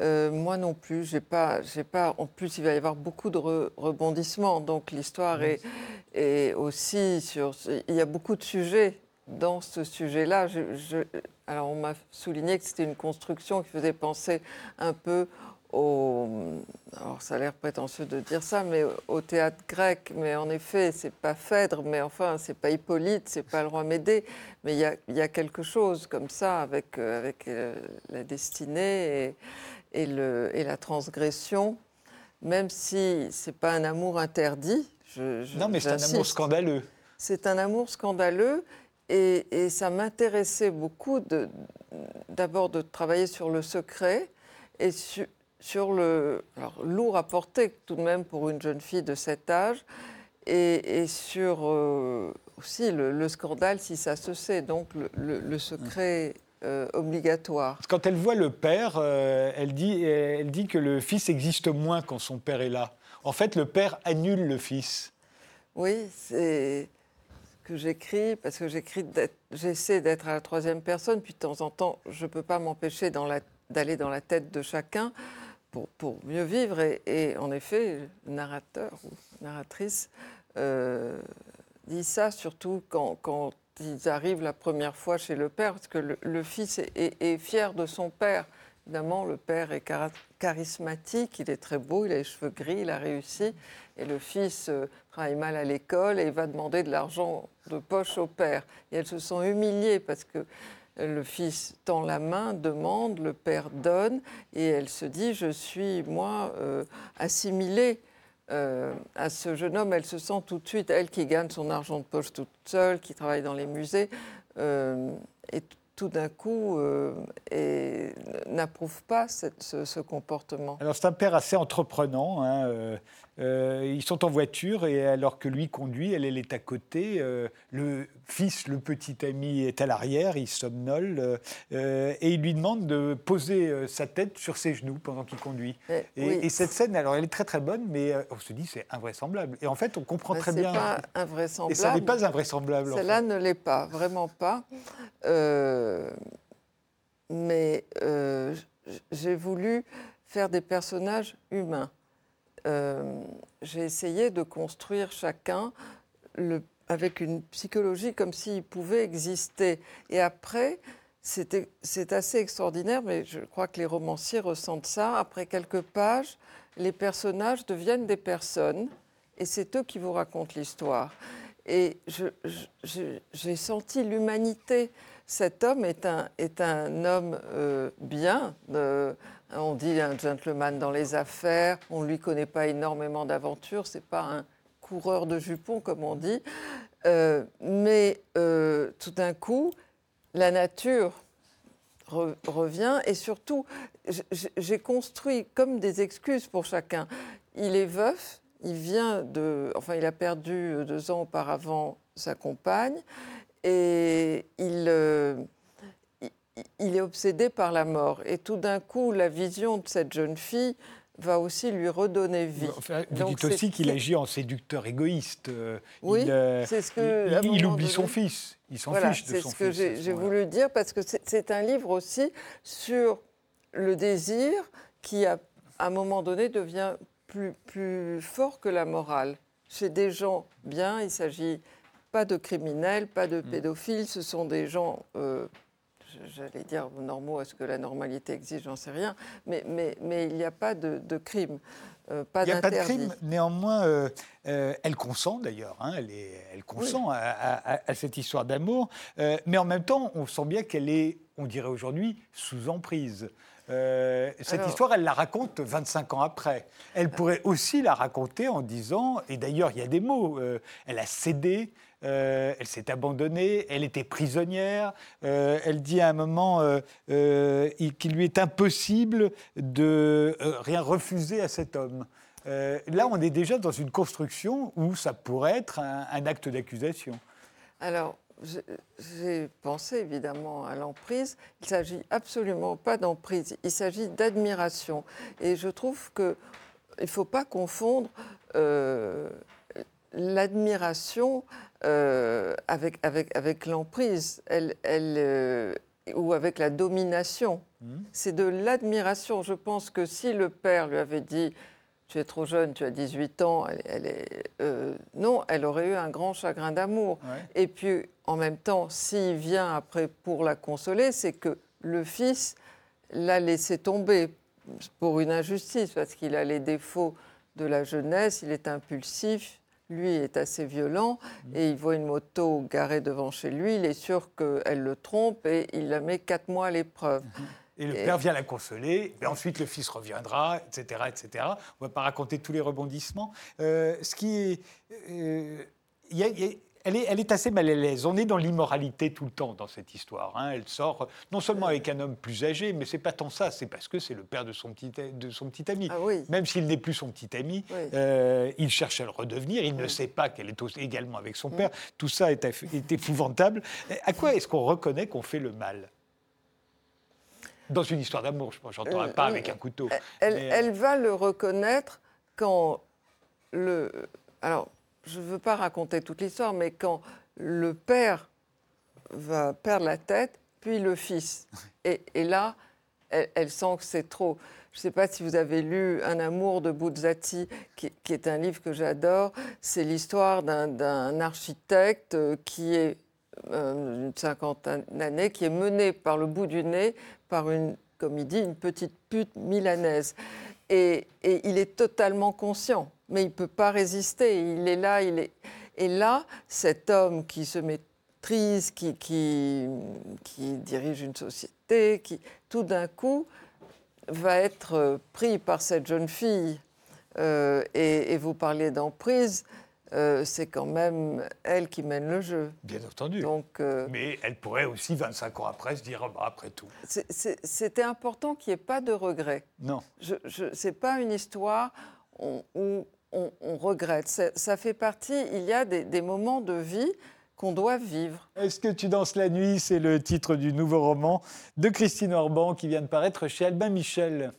Euh, moi non plus, j'ai pas, j'ai pas. En plus, il va y avoir beaucoup de rebondissements. Donc l'histoire est, est, aussi sur. Il y a beaucoup de sujets dans ce sujet-là. alors on m'a souligné que c'était une construction qui faisait penser un peu alors ça a l'air prétentieux de dire ça, mais au théâtre grec. Mais en effet, c'est pas Phèdre, mais enfin, c'est pas Hippolyte, c'est pas le roi Médée. Mais il y a, quelque chose comme ça avec, euh, avec euh, la destinée et, et, le, et, la transgression, même si c'est pas un amour interdit. non, mais c'est un amour scandaleux. C'est un amour scandaleux. Et, et ça m'intéressait beaucoup d'abord de, de, travailler sur le secret et sur, sur le alors, lourd à porter tout de même pour une jeune fille de cet âge, et, sur euh, aussi le, scandale si ça se sait, donc le, secret euh, obligatoire. Quand elle voit le père, euh, elle, dit, elle dit que le fils existe moins quand son père est là. En fait, le père annule le fils. Oui, c'est que j'écris, parce que j'écris, j'essaie d'être à la troisième personne, puis de temps en temps, je ne peux pas m'empêcher d'aller dans la tête de chacun pour, mieux vivre. Et, en effet, le narrateur ou narratrice euh, dit ça, surtout quand, ils arrivent la première fois chez le père, parce que le, fils est, fier de son père. Évidemment, le père est charismatique, il est très beau, il a les cheveux gris, il a réussi. Et le fils euh, travaille mal à l'école et va demander de l'argent de poche au père. Et elles se sont humiliées parce que le fils tend la main, demande, le père donne, et elle se dit, je suis, moi, euh, assimilée à ce jeune homme. Elle se sent tout de suite, elle qui gagne son argent de poche toute seule, qui travaille dans les musées, et tout d'un coup euh, n'approuve pas ce, comportement. Alors c'est un père assez entreprenant. Hein, euh, euh, ils sont en voiture et alors que lui conduit, elle, elle est à côté. le fils, le petit ami, est à l'arrière, il somnole et il lui demande de poser sa tête sur ses genoux pendant qu'il conduit. Et, cette scène, alors elle est très très bonne, mais on se dit c'est invraisemblable. Et en fait, on comprend très bien. C'est pas invraisemblable. Et ça n'est pas invraisemblable. Cela ne l'est pas, vraiment pas. Euh, mais euh, j'ai voulu faire des personnages humains. Euh, j'ai essayé de construire chacun avec une psychologie comme s'il pouvait exister. Et après, c'est assez extraordinaire, mais je crois que les romanciers ressentent ça. Après quelques pages, les personnages deviennent des personnes et c'est eux qui vous racontent l'histoire. Et j'ai senti l'humanité cet homme est un, homme euh, bien. On dit un gentleman dans les affaires. On ne lui connaît pas énormément d'aventures. C'est pas un coureur de jupons, comme on dit. Euh, mais euh, tout d'un coup, la nature revient et surtout, j'ai construit comme des excuses pour chacun. Il est veuf, il vient de, enfin, il a perdu deux ans auparavant sa compagne et euh, il, il est obsédé par la mort. Et tout d'un coup, la vision de cette jeune fille va aussi lui redonner vie. vous dites aussi qu'il agit en séducteur égoïste. Euh, oui, euh, c'est ce que. Il, oublie son fils. Il s'en fiche de son fils. C'est ce que j'ai voulu dire parce que c'est un livre aussi sur le désir qui, à, à un moment donné, devient plus, plus fort que la morale. Chez des gens bien, il s'agit pas de criminels, pas de mm. pédophiles, ce sont des gens, euh, j'allais dire normaux, est-ce que la normalité existe, j'en sais rien, mais, mais, mais il n'y a pas de, de crime. Euh, pas il n'y a pas de crime, néanmoins, euh, elle consent d'ailleurs, hein, elle, elle consent à, cette histoire d'amour, mais en même temps, on sent bien qu'elle est, on dirait aujourd'hui, sous emprise. cette histoire, elle la raconte 25 ans après. Elle pourrait aussi la raconter en disant, et d'ailleurs il y a des mots, elle a cédé, euh, elle s'est abandonnée, elle était prisonnière. Euh, elle dit à un moment euh, qu'il lui est impossible de rien refuser à cet homme. là, on est déjà dans une construction où ça pourrait être un, acte d'accusation. Alors, j'ai pensé évidemment à l'emprise. Il ne s'agit absolument pas d'emprise, il s'agit d'admiration. Et je trouve qu'il ne faut pas confondre l'admiration euh, avec, avec, avec l'emprise elle, elle, euh, ou avec la domination. Hmm. C'est de l'admiration. Je pense que si le père lui avait dit Tu es trop jeune, tu as 18 ans, elle, est, euh, non, elle aurait eu un grand chagrin d'amour. Et puis, en même temps, s'il vient après pour la consoler, c'est que le fils l'a laissé tomber pour une injustice, parce qu'il a les défauts de la jeunesse, il est impulsif, lui est assez violent et il voit une moto garée devant chez lui. Il est sûr qu'elle le trompe et il la met quatre mois à l'épreuve. Et le père vient la consoler, et ensuite le fils reviendra, etc. etc. On ne va pas raconter tous les rebondissements. Euh, ce qui est. Euh, y a, elle est, assez mal à l'aise. On est dans l'immoralité tout le temps dans cette histoire. Hein. Elle sort non seulement avec un homme plus âgé, mais c'est pas tant ça, c'est parce que c'est le père de son petit, de son petit ami. Ah Même s'il n'est plus son petit ami, euh, il cherche à le redevenir. Il ne sait pas qu'elle est également avec son père. Tout ça est, est épouvantable. À quoi est-ce qu'on reconnaît qu'on fait le mal? Dans une histoire d'amour, je n'entends pas avec un couteau. Elle, elle, va le reconnaître quand le. Alors, je ne veux pas raconter toute l'histoire, mais quand le père va perdre la tête, puis le fils. Et, et là, elle, elle sent que c'est trop. Je ne sais pas si vous avez lu Un amour de Buzzati, qui, qui est un livre que j'adore. C'est l'histoire d'un- architecte euh, qui est euh, une cinquantaine d'années, qui est mené par le bout du nez par une, comme il dit, une petite pute milanaise. Et, et il est totalement conscient, mais il ne peut pas résister. Il est là, il est. Et là, cet homme qui se maîtrise, qui, qui, qui dirige une société, qui tout d'un coup va être euh, pris par cette jeune fille. Euh, et, et vous parlez d'emprise, euh, c'est quand même elle qui mène le jeu. Bien entendu. Donc, euh, Mais elle pourrait aussi, 25 ans après, se dire Ah bah, après tout. c'était important qu'il n'y ait pas de regret. Non. Ce n'est pas une histoire où on, regrette. Ça, fait partie, il y a des moments de vie qu'on doit vivre. Est-ce que tu danses la nuit? C'est le titre du nouveau roman de Christine Orban qui vient de paraître chez Albin Michel.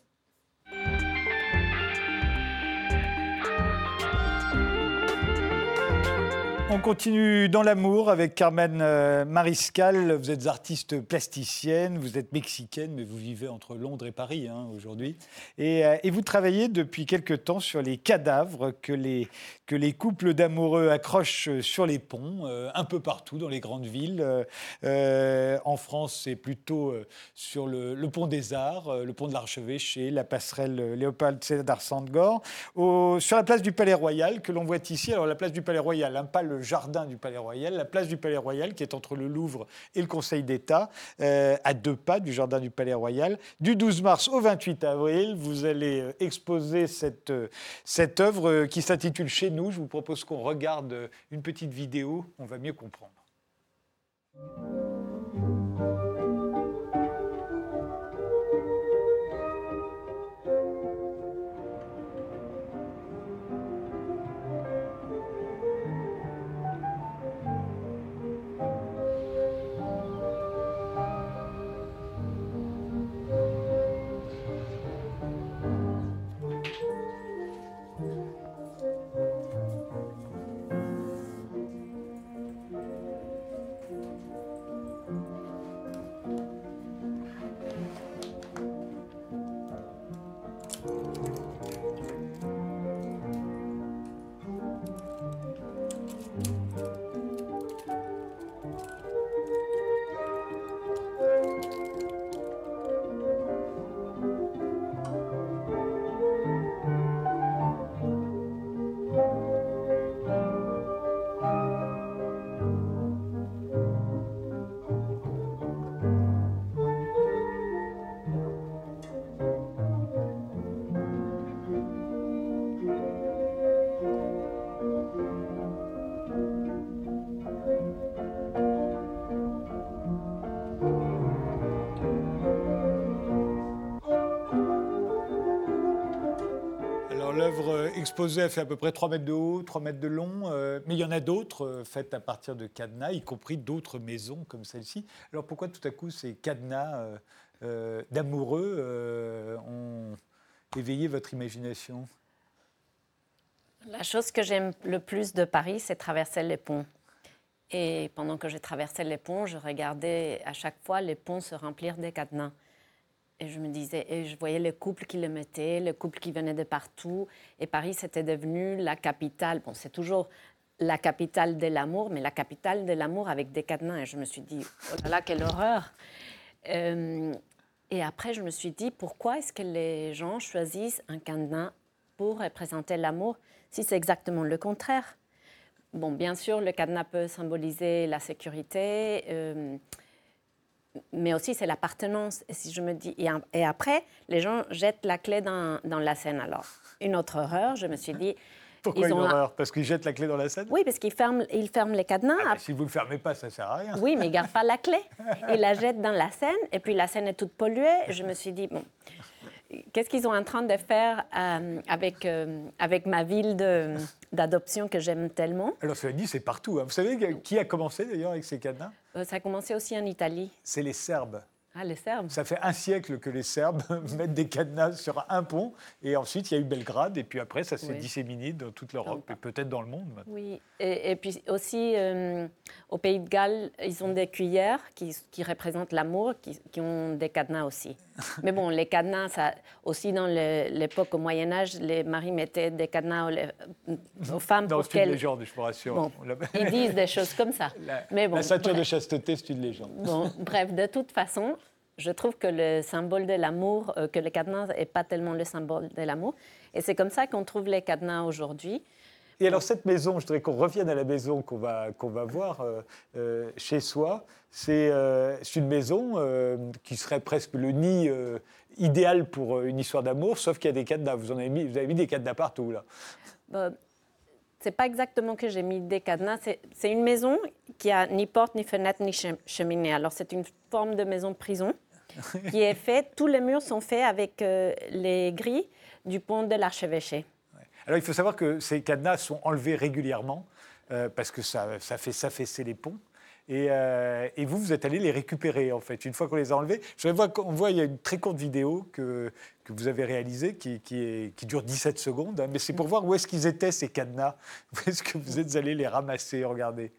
On continue dans l'amour avec Carmen euh, Mariscal. Vous êtes artiste plasticienne, vous êtes mexicaine, mais vous vivez entre Londres et Paris hein, aujourd'hui. Et, euh, et vous travaillez depuis quelque temps sur les cadavres que les, que les couples d'amoureux accrochent sur les ponts, euh, un peu partout dans les grandes villes. Euh, euh, en France, c'est plutôt sur le, pont des Arts, le pont de l'Archevêché, la passerelle Léopold Sédar Sandgor, au- sur la place du Palais Royal que l'on voit ici. Alors la place du Palais Royal, hein, pas le jardin du Palais Royal, la place du Palais Royal qui est entre le Louvre et le Conseil d'État, à deux pas du jardin du Palais Royal. Du 12 mars au 28 avril, vous allez exposer cette, cette œuvre qui s'intitule Chez Je vous propose qu'on regarde une petite vidéo, on va mieux comprendre. L'œuvre euh, exposée, fait à peu près 3 mètres de haut, 3 mètres de long, euh, mais il y en a d'autres euh, faites à partir de cadenas, y compris d'autres maisons comme celle-ci. Alors pourquoi tout à coup ces cadenas d'amoureux ont éveillé votre imagination? La chose que j'aime le plus de Paris, c'est traverser les ponts. Et pendant que je traversais les ponts, je regardais à chaque fois les ponts se remplir des cadenas. Et je me disais, et je voyais les couples qui le mettaient, les couples qui venaient de partout. Et Paris, c'était devenu la capitale. Bon, c'est toujours la capitale de l'amour, mais la capitale de l'amour avec des cadenas. Et je me suis dit, oh là là, quelle horreur. Euh, et après, je me suis dit, pourquoi est-ce que les gens choisissent un cadenas pour représenter l'amour si c'est exactement le contraire? Bon, bien sûr, le cadenas peut symboliser la sécurité, euh, mais aussi c'est l'appartenance. Et si je me dis, et, après, les gens jettent la clé dans, dans la Seine. Alors, une autre horreur, je me suis dit, Pourquoi Ils une ont un- horreur? Parce qu'ils jettent la clé dans la Seine oui, parce qu'ils ferment, ils ferment les cadenas. Ah, Si vous ne le fermez pas, ça ne sert à rien. Oui, mais ils ne gardent pas la clé. (laughs) Ils la jettent dans la Seine, et puis la Seine est toute polluée. Je me suis dit, bon, qu'est-ce qu'ils sont en train de faire euh, avec, euh, avec ma ville d'adoption que j'aime tellement? Alors cela dit, c'est partout. hein. Vous savez qui a commencé d'ailleurs avec ces cadenas? Ça a commencé aussi en Italie. C'est les Serbes. Ah, les Serbes Ça fait un siècle que les Serbes (laughs) mettent des cadenas sur un pont, et ensuite il y a eu Belgrade, et puis après ça s'est Oui. disséminé dans toute l'Europe, et peut-être dans le monde maintenant. Oui, et, et puis aussi euh, au Pays de Galles, ils ont des cuillères qui, qui représentent l'amour, qui, qui ont des cadenas aussi. (laughs) Mais bon, les cadenas, ça, aussi dans l'époque au Moyen Âge, les maris mettaient des cadenas aux, aux femmes (laughs) Non, pour c'est une légende, je vous rassure. Bon, Ils disent des choses comme ça. La, Mais bon, la ceinture de bref. chasteté, c'est une légende. Bon, bref, de toute façon, je trouve que le symbole de l'amour, euh, que le cadenas n'est pas tellement le symbole de l'amour. Et c'est comme ça qu'on trouve les cadenas aujourd'hui. Et alors cette maison, je voudrais qu'on revienne à la maison qu'on va, qu'on va voir euh, euh, chez soi. C'est euh, une maison qui serait presque le nid idéal pour une histoire d'amour, sauf qu'il y a des cadenas. Vous, en avez mis, vous avez mis des cadenas partout là. Bon, c'est pas exactement que j'ai mis des cadenas. C'est- une maison qui a ni porte, ni fenêtre, ni che- cheminée. Alors c'est une forme de maison prison (laughs) qui est faite. Tous les murs sont faits avec euh, les grilles du pont de l'archevêché. Alors il faut savoir que ces cadenas sont enlevés régulièrement euh, parce que ça, ça fait s'affaisser les ponts. Et, euh, et vous, vous êtes allé les récupérer en fait, une fois qu'on les a enlevés. Je vois qu'on voit, il y a une très courte vidéo que, que vous avez réalisée qui, qui, est- qui dure 17 secondes, hein, mais c'est pour voir où est-ce qu'ils étaient ces cadenas, où est-ce que vous êtes allé les ramasser, regardez.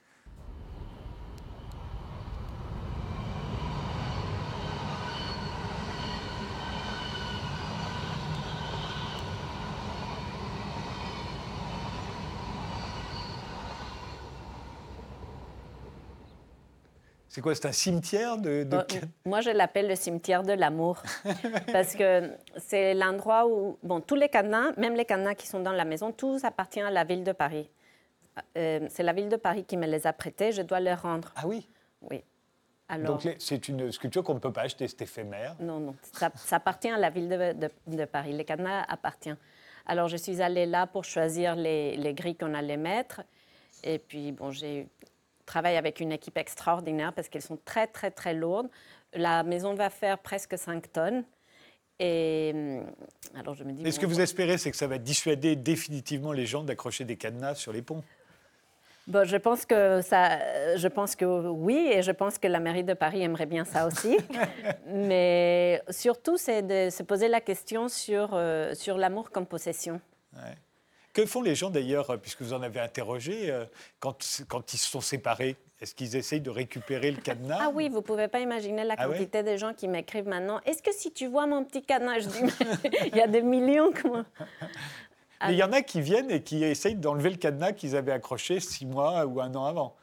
C'est quoi, c'est un cimetière de, de cadenas moi, je l'appelle le cimetière de l'amour (laughs) parce que c'est l'endroit où, bon, tous les cadenas, même les cadenas qui sont dans la maison, tous appartiennent à la ville de Paris. Euh, c'est la ville de Paris qui me les a prêtés, je dois les rendre. Ah oui Oui. Alors, Donc c'est une sculpture qu'on ne peut pas acheter, c'est éphémère. Non, non, ça, ça appartient à la ville de, de- de Paris. Les cadenas appartiennent. Alors, je suis allée là pour choisir les, les grilles qu'on allait mettre. Et puis, bon, j'ai travaillé avec une équipe extraordinaire parce qu'elles sont très, très, très lourdes. La maison va faire presque 5 tonnes. Et hum, alors, je me dis... Et ce bon, que vous espérez, c'est que ça va dissuader définitivement les gens d'accrocher des cadenas sur les ponts. Bon, je pense que ça, je pense que oui, et je pense que la mairie de Paris aimerait bien ça aussi. (laughs) Mais surtout, c'est de se poser la question sur, euh, sur l'amour comme possession. Ouais. Que font les gens d'ailleurs, euh, puisque vous en avez interrogé, euh, quand, quand ils se sont séparés? Est-ce qu'ils essayent de récupérer le cadenas Ah oui, vous pouvez pas imaginer la Ah ouais? quantité de gens qui m'écrivent maintenant. Est-ce que si tu vois mon petit cadenas, je dis, mais (laughs) il y a des millions comment? Mais il y en a qui viennent et qui essayent d'enlever le cadenas qu'ils avaient accroché six mois ou un an avant.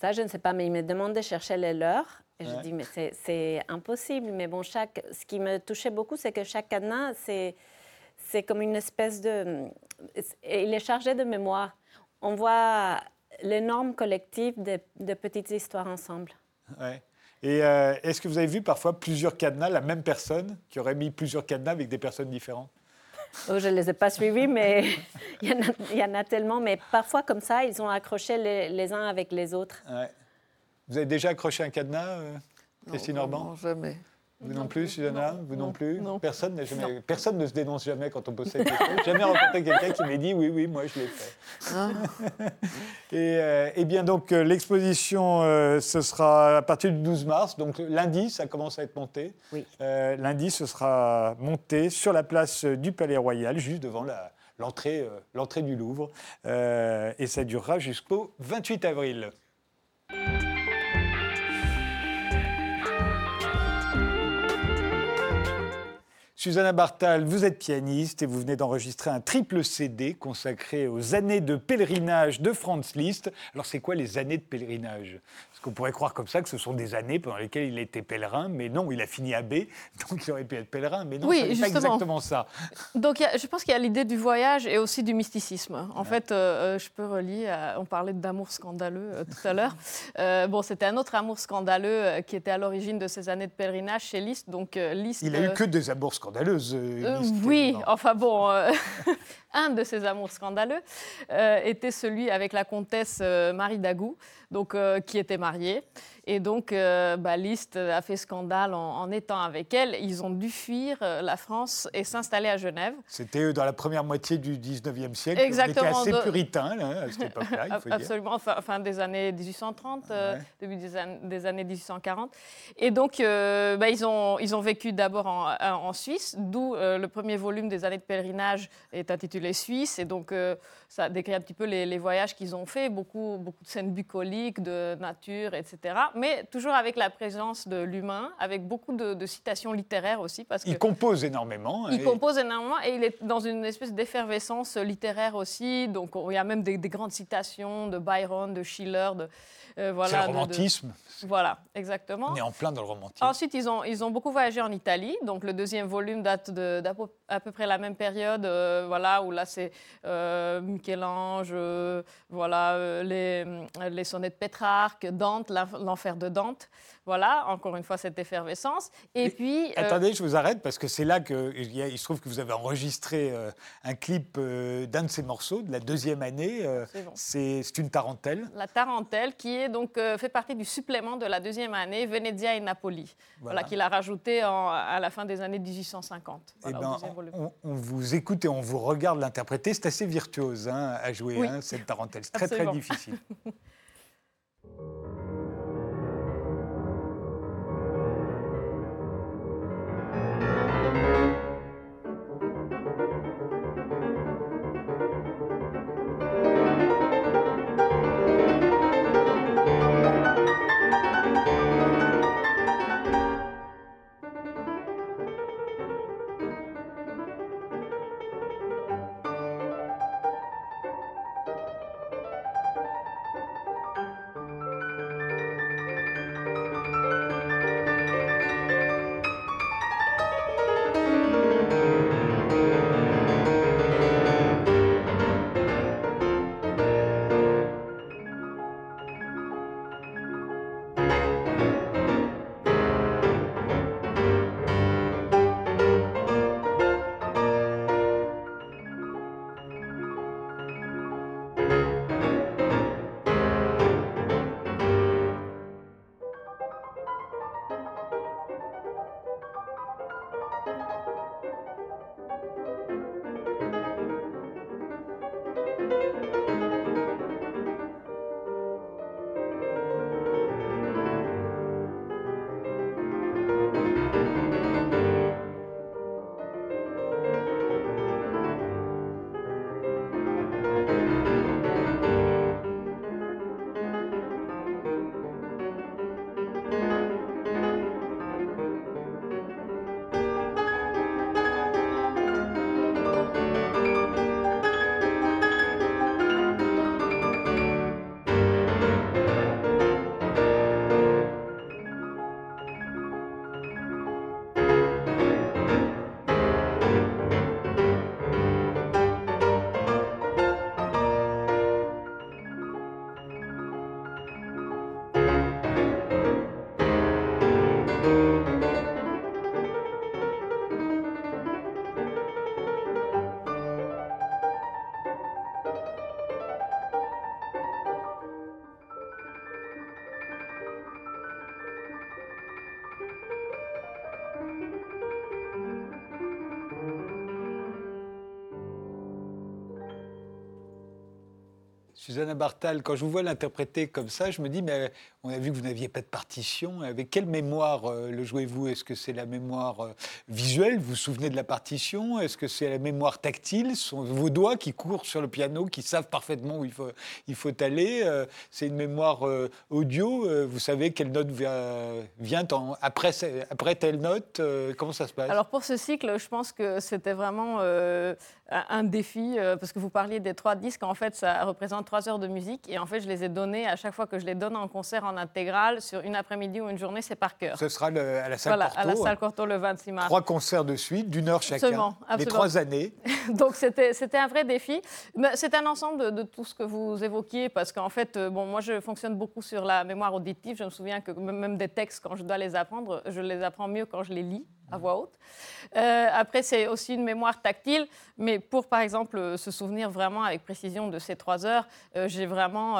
Ça, je ne sais pas, mais ils me demandent de chercher les leurs. Et je dis, mais c'est- c'est impossible. Mais bon, chaque, ce qui me touchait beaucoup, c'est que chaque cadenas, c'est c'est comme une espèce de... Il est chargé de mémoire. On voit l'énorme collectif de, de petites histoires ensemble. Ouais. Et euh, est-ce que vous avez vu parfois plusieurs cadenas, la même personne, qui aurait mis plusieurs cadenas avec des personnes différentes? Oh, je ne les ai pas suivis, mais (laughs) il y, en a, il y en a tellement. Mais parfois, comme ça, ils ont accroché les, les uns avec les autres. Ouais. Vous avez déjà accroché un cadenas, euh, Christine Non, Orban? vraiment, jamais. Vous non plus, Susanna Vous non, non, plus non. Personne, jamais- personne ne se dénonce jamais quand on cette (laughs) question. J'ai jamais rencontré quelqu'un qui m'a dit oui, oui, moi je l'ai fait. Hein (laughs) Et, euh, eh bien donc euh, l'exposition, euh, ce sera à partir du 12 mars, donc lundi, ça commence à être monté. Oui. Euh, lundi, ce sera monté sur la place du Palais Royal, juste devant la- l'entrée l'entrée du Louvre. Euh, et ça durera jusqu'au 28 avril. Susanna Bartal, vous êtes pianiste et vous venez d'enregistrer un triple CD consacré aux années de pèlerinage de Franz Liszt. Alors, c'est quoi les années de pèlerinage? Qu'on pourrait croire comme ça que ce sont des années pendant lesquelles il était pèlerin, mais non, il a fini abbé, (laughs) donc il aurait pu être pèlerin, mais non, Oui, ce n'est pas exactement ça. Donc, a- je pense qu'il y a l'idée du voyage et aussi du mysticisme. En fait, euh, euh, je peux relier, à- on parlait d'amour scandaleux euh, tout à l'heure. (laughs) Euh, bon, c'était un autre amour scandaleux qui était à l'origine de ces années de pèlerinage chez Liszt. Donc, Liszt, Il a eu que des amours scandaleux. scandaleuse. Euh, oui, enfin bon, (laughs) un de ses amours scandaleux était celui avec la comtesse Marie Dagou, donc, qui était mariée. Et donc, euh, bah, Liszt a fait scandale en, étant avec elle. Ils ont dû fuir euh, la France et s'installer à Genève. C'était dans la première moitié du 19e siècle. Exactement. On était assez puritain à cette époque-là, il (laughs) faut Absolument, fin, des années 1830, euh, début des, années 1840. Et donc, bah, ils, ont, ils ont vécu d'abord en, en, Suisse, d'où le premier volume des années de pèlerinage est intitulé Suisse. Et donc, ça décrit un petit peu les, les voyages qu'ils ont fait, beaucoup, beaucoup de scènes bucoliques, de nature, etc mais toujours avec la présence de l'humain, avec beaucoup de, citations littéraires aussi. Parce il compose énormément. Il compose énormément et il est dans une espèce d'effervescence littéraire aussi. Donc il y a même des, grandes citations de Byron, de Schiller, de, euh, voilà, C'est le romantisme. Voilà, exactement. On est en plein dans le romantisme. Ensuite, ils ont, ils ont beaucoup voyagé en Italie. Donc, le deuxième volume date d'à peu, à peu près la même période, euh, voilà, où là, c'est euh, Michel-Ange, voilà, les, les sonnets de Pétrarque, Dante, l'enfer de Dante. Voilà, encore une fois, cette effervescence. Et, puis. Euh, attendez, je vous arrête parce que c'est là qu'il il se trouve que vous avez enregistré euh, un clip euh, d'un de ces morceaux de la deuxième année. c'est une tarentelle. La tarentelle qui est donc fait partie du supplément de la deuxième année, Venezia et Napoli, voilà. qu'il a rajouté à la fin des années 1850. Eh ben, on, vous écoute et on vous regarde l'interpréter. C'est assez virtuose hein, à jouer, hein, cette tarentelle. C'est très, (laughs) très difficile. (laughs) Susanna Bartal, quand je vous vois l'interpréter comme ça, je me dis, mais on a vu que vous n'aviez pas de partition. Avec quelle mémoire euh, le jouez-vous? Est-ce que c'est la mémoire euh, visuelle? Vous vous souvenez de la partition? Est-ce que c'est la mémoire tactile? Ce sont vos doigts qui courent sur le piano, qui savent parfaitement où il faut, aller euh, C'est une mémoire audio. Vous savez quelle note vient après telle note Comment ça se passe? Alors pour ce cycle, je pense que c'était vraiment un défi, parce que vous parliez des trois disques. En fait, ça représente trois heures de musique. Et en fait, je les ai donnés à chaque fois que je les donne en concert en intégrale sur une après-midi ou une journée, c'est par cœur. Ce sera à la salle voilà, à la salle Corto le 26 mars. Trois concerts de suite, d'une heure chacun, absolument, les trois années. (laughs) Donc c'était un vrai défi. C'est un ensemble de, tout ce que vous évoquiez, parce qu'en fait, euh, bon, moi je fonctionne beaucoup sur la mémoire auditive. Je me souviens que même des textes, quand je dois les apprendre, je les apprends mieux quand je les lis à voix haute. Euh, après, c'est aussi une mémoire tactile, mais pour, par exemple, euh, se souvenir vraiment avec précision de ces trois heures, euh, j'ai vraiment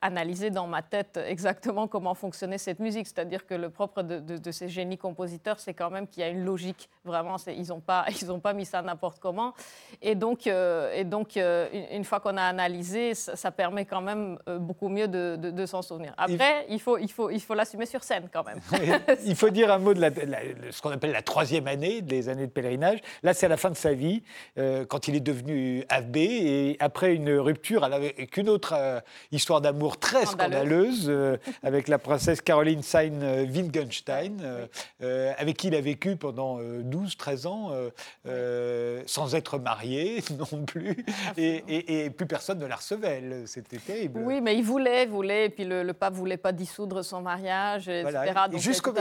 analysé dans ma tête exactement comment fonctionnait cette musique. C'est-à-dire que le propre de, ces génies compositeurs, c'est quand même qu'il y a une logique. Vraiment, ils n'ont pas, (laughs) ils pas mis ça n'importe comment. Et donc, et donc une, fois qu'on a analysé, ça, permet quand même beaucoup mieux de, s'en souvenir. Après, il faut, il faut, il faut l'assumer sur scène quand même. il faut dire un mot de, la, ce qu'on appelle la troisième année des années de pèlerinage. Là, c'est à la fin de sa vie, euh, quand il est devenu abbé, et après une rupture avec une autre euh, histoire d'amour très scandaleuse, euh, avec la princesse Caroline Sein Wittgenstein, avec qui il a vécu pendant 12-13 ans, sans être marié (laughs) non plus, et, plus personne ne la recevait. C'était terrible. Oui, mais il voulait, voulait, et puis le, le pape voulait pas dissoudre son mariage, etc.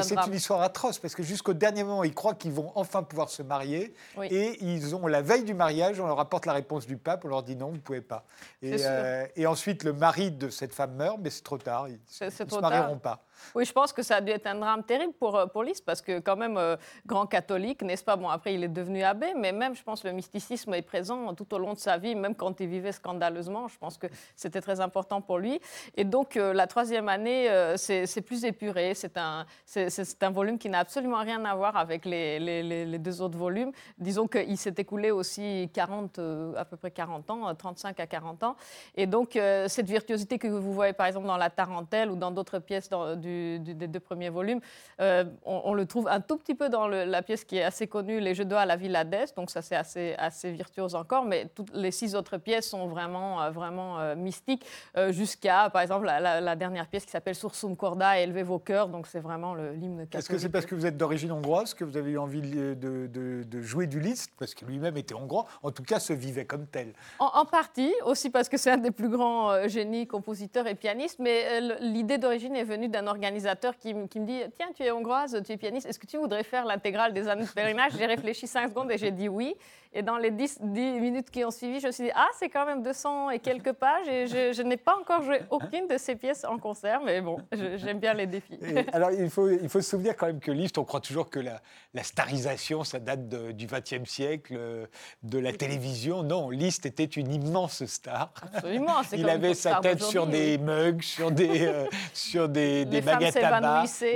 c'est une histoire atroce, parce que jusqu'au dernier moment, il croit qu'ils vont enfin pouvoir se marier. Et ils ont, la veille du mariage, on leur apporte la réponse du pape, on leur dit non, vous ne pouvez pas. Et, euh, et, ensuite, le mari de cette femme meurt, mais c'est trop tard, ils ne se marieront pas. Oui, je pense que ça a dû être un drame terrible pour, euh, pour Lys, parce que quand même, euh, grand catholique, n'est-ce pas? Bon, après, il est devenu abbé, mais même, je pense, le mysticisme est présent tout au long de sa vie, même quand il vivait scandaleusement. Je pense que c'était très important pour lui. Et donc, euh, la troisième année, c'est plus épuré. C'est un, un volume qui n'a absolument rien à voir avec les, les, les, deux autres volumes. Disons qu'il s'est écoulé aussi 40, à peu près 40 ans, 35 à 40 ans. Et donc, cette virtuosité que vous voyez, par exemple, dans La Tarentelle ou dans d'autres pièces dans, du des deux premiers volumes. Euh, on, le trouve un tout petit peu dans la pièce qui est assez connue, Les Jeux d'eau à la Villa d'Est, donc ça c'est assez, assez virtuose encore, mais toutes les six autres pièces sont vraiment, euh, vraiment euh, mystiques, jusqu'à par exemple la, dernière pièce qui s'appelle Sursum Corda, Élevez vos cœurs, donc c'est vraiment l'hymne catholique. Est-ce que c'est parce que vous êtes d'origine hongroise que vous avez eu envie de, de, jouer du Liszt, parce que lui-même était hongrois, en tout cas se vivait comme tel. En, en partie, aussi parce que c'est un des plus grands génies, compositeurs et pianistes, mais l'idée d'origine est venue d'un organisateur qui, me dit Tiens, tu es hongroise, tu es pianiste, est-ce que tu voudrais faire l'intégrale des années de pèlerinage? J'ai réfléchi cinq secondes et j'ai dit oui. Et dans les 10, minutes qui ont suivi, je me suis dit, ah, c'est quand même 200 et quelques (laughs) pages. Et je, n'ai pas encore joué aucune de ces pièces en concert, mais bon, j'aime bien les défis. alors, il faut, il faut se souvenir quand même que Liszt, on croit toujours que la, la starisation, ça date du XXe siècle, euh, de la télévision. Non, Liszt était une immense star. Absolument. Il avait sa tête sur des mugs, sur des, euh, (laughs) sur des, des à. Les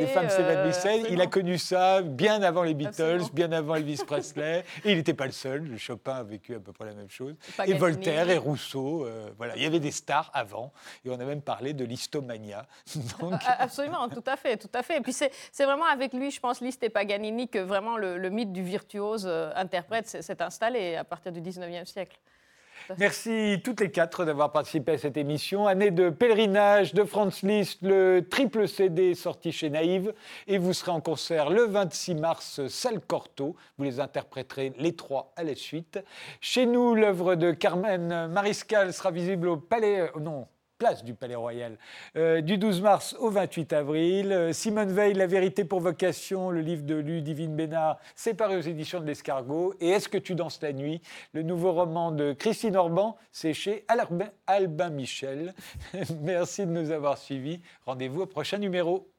femmes s'évanouissaient. il a connu ça bien avant les Beatles, bien avant Elvis Presley. Et il n'était pas le seul. Chopin a vécu à peu près la même chose. Et Voltaire et Rousseau. Euh, voilà, il y avait des stars avant. Et on a même parlé de l'histomania. (laughs) Absolument, tout à fait, tout à fait. Et puis c'est vraiment avec lui, je pense, Liszt et Paganini, que vraiment le, mythe du virtuose euh, interprète s'est installé à partir du 19e siècle. Merci toutes les quatre d'avoir participé à cette émission. Année de pèlerinage de Franz Liszt, le triple CD sorti chez Naïve. Et vous serez en concert le 26 mars, salle Corto. Vous les interpréterez les trois à la suite. Chez nous, l'œuvre de Carmen Mariscal sera visible au Palais. Euh, non, place du Palais Royal, euh, du 12 mars au 28 avril. Euh, Simone Veil, La vérité pour vocation, le livre de Ludivine Bénard, c'est paru aux éditions de l'Escargot. Et Est-ce que tu danses la nuit? Le nouveau roman de Christine Orban, c'est chez Albin Michel. (laughs) Merci de nous avoir suivis. Rendez-vous au prochain numéro.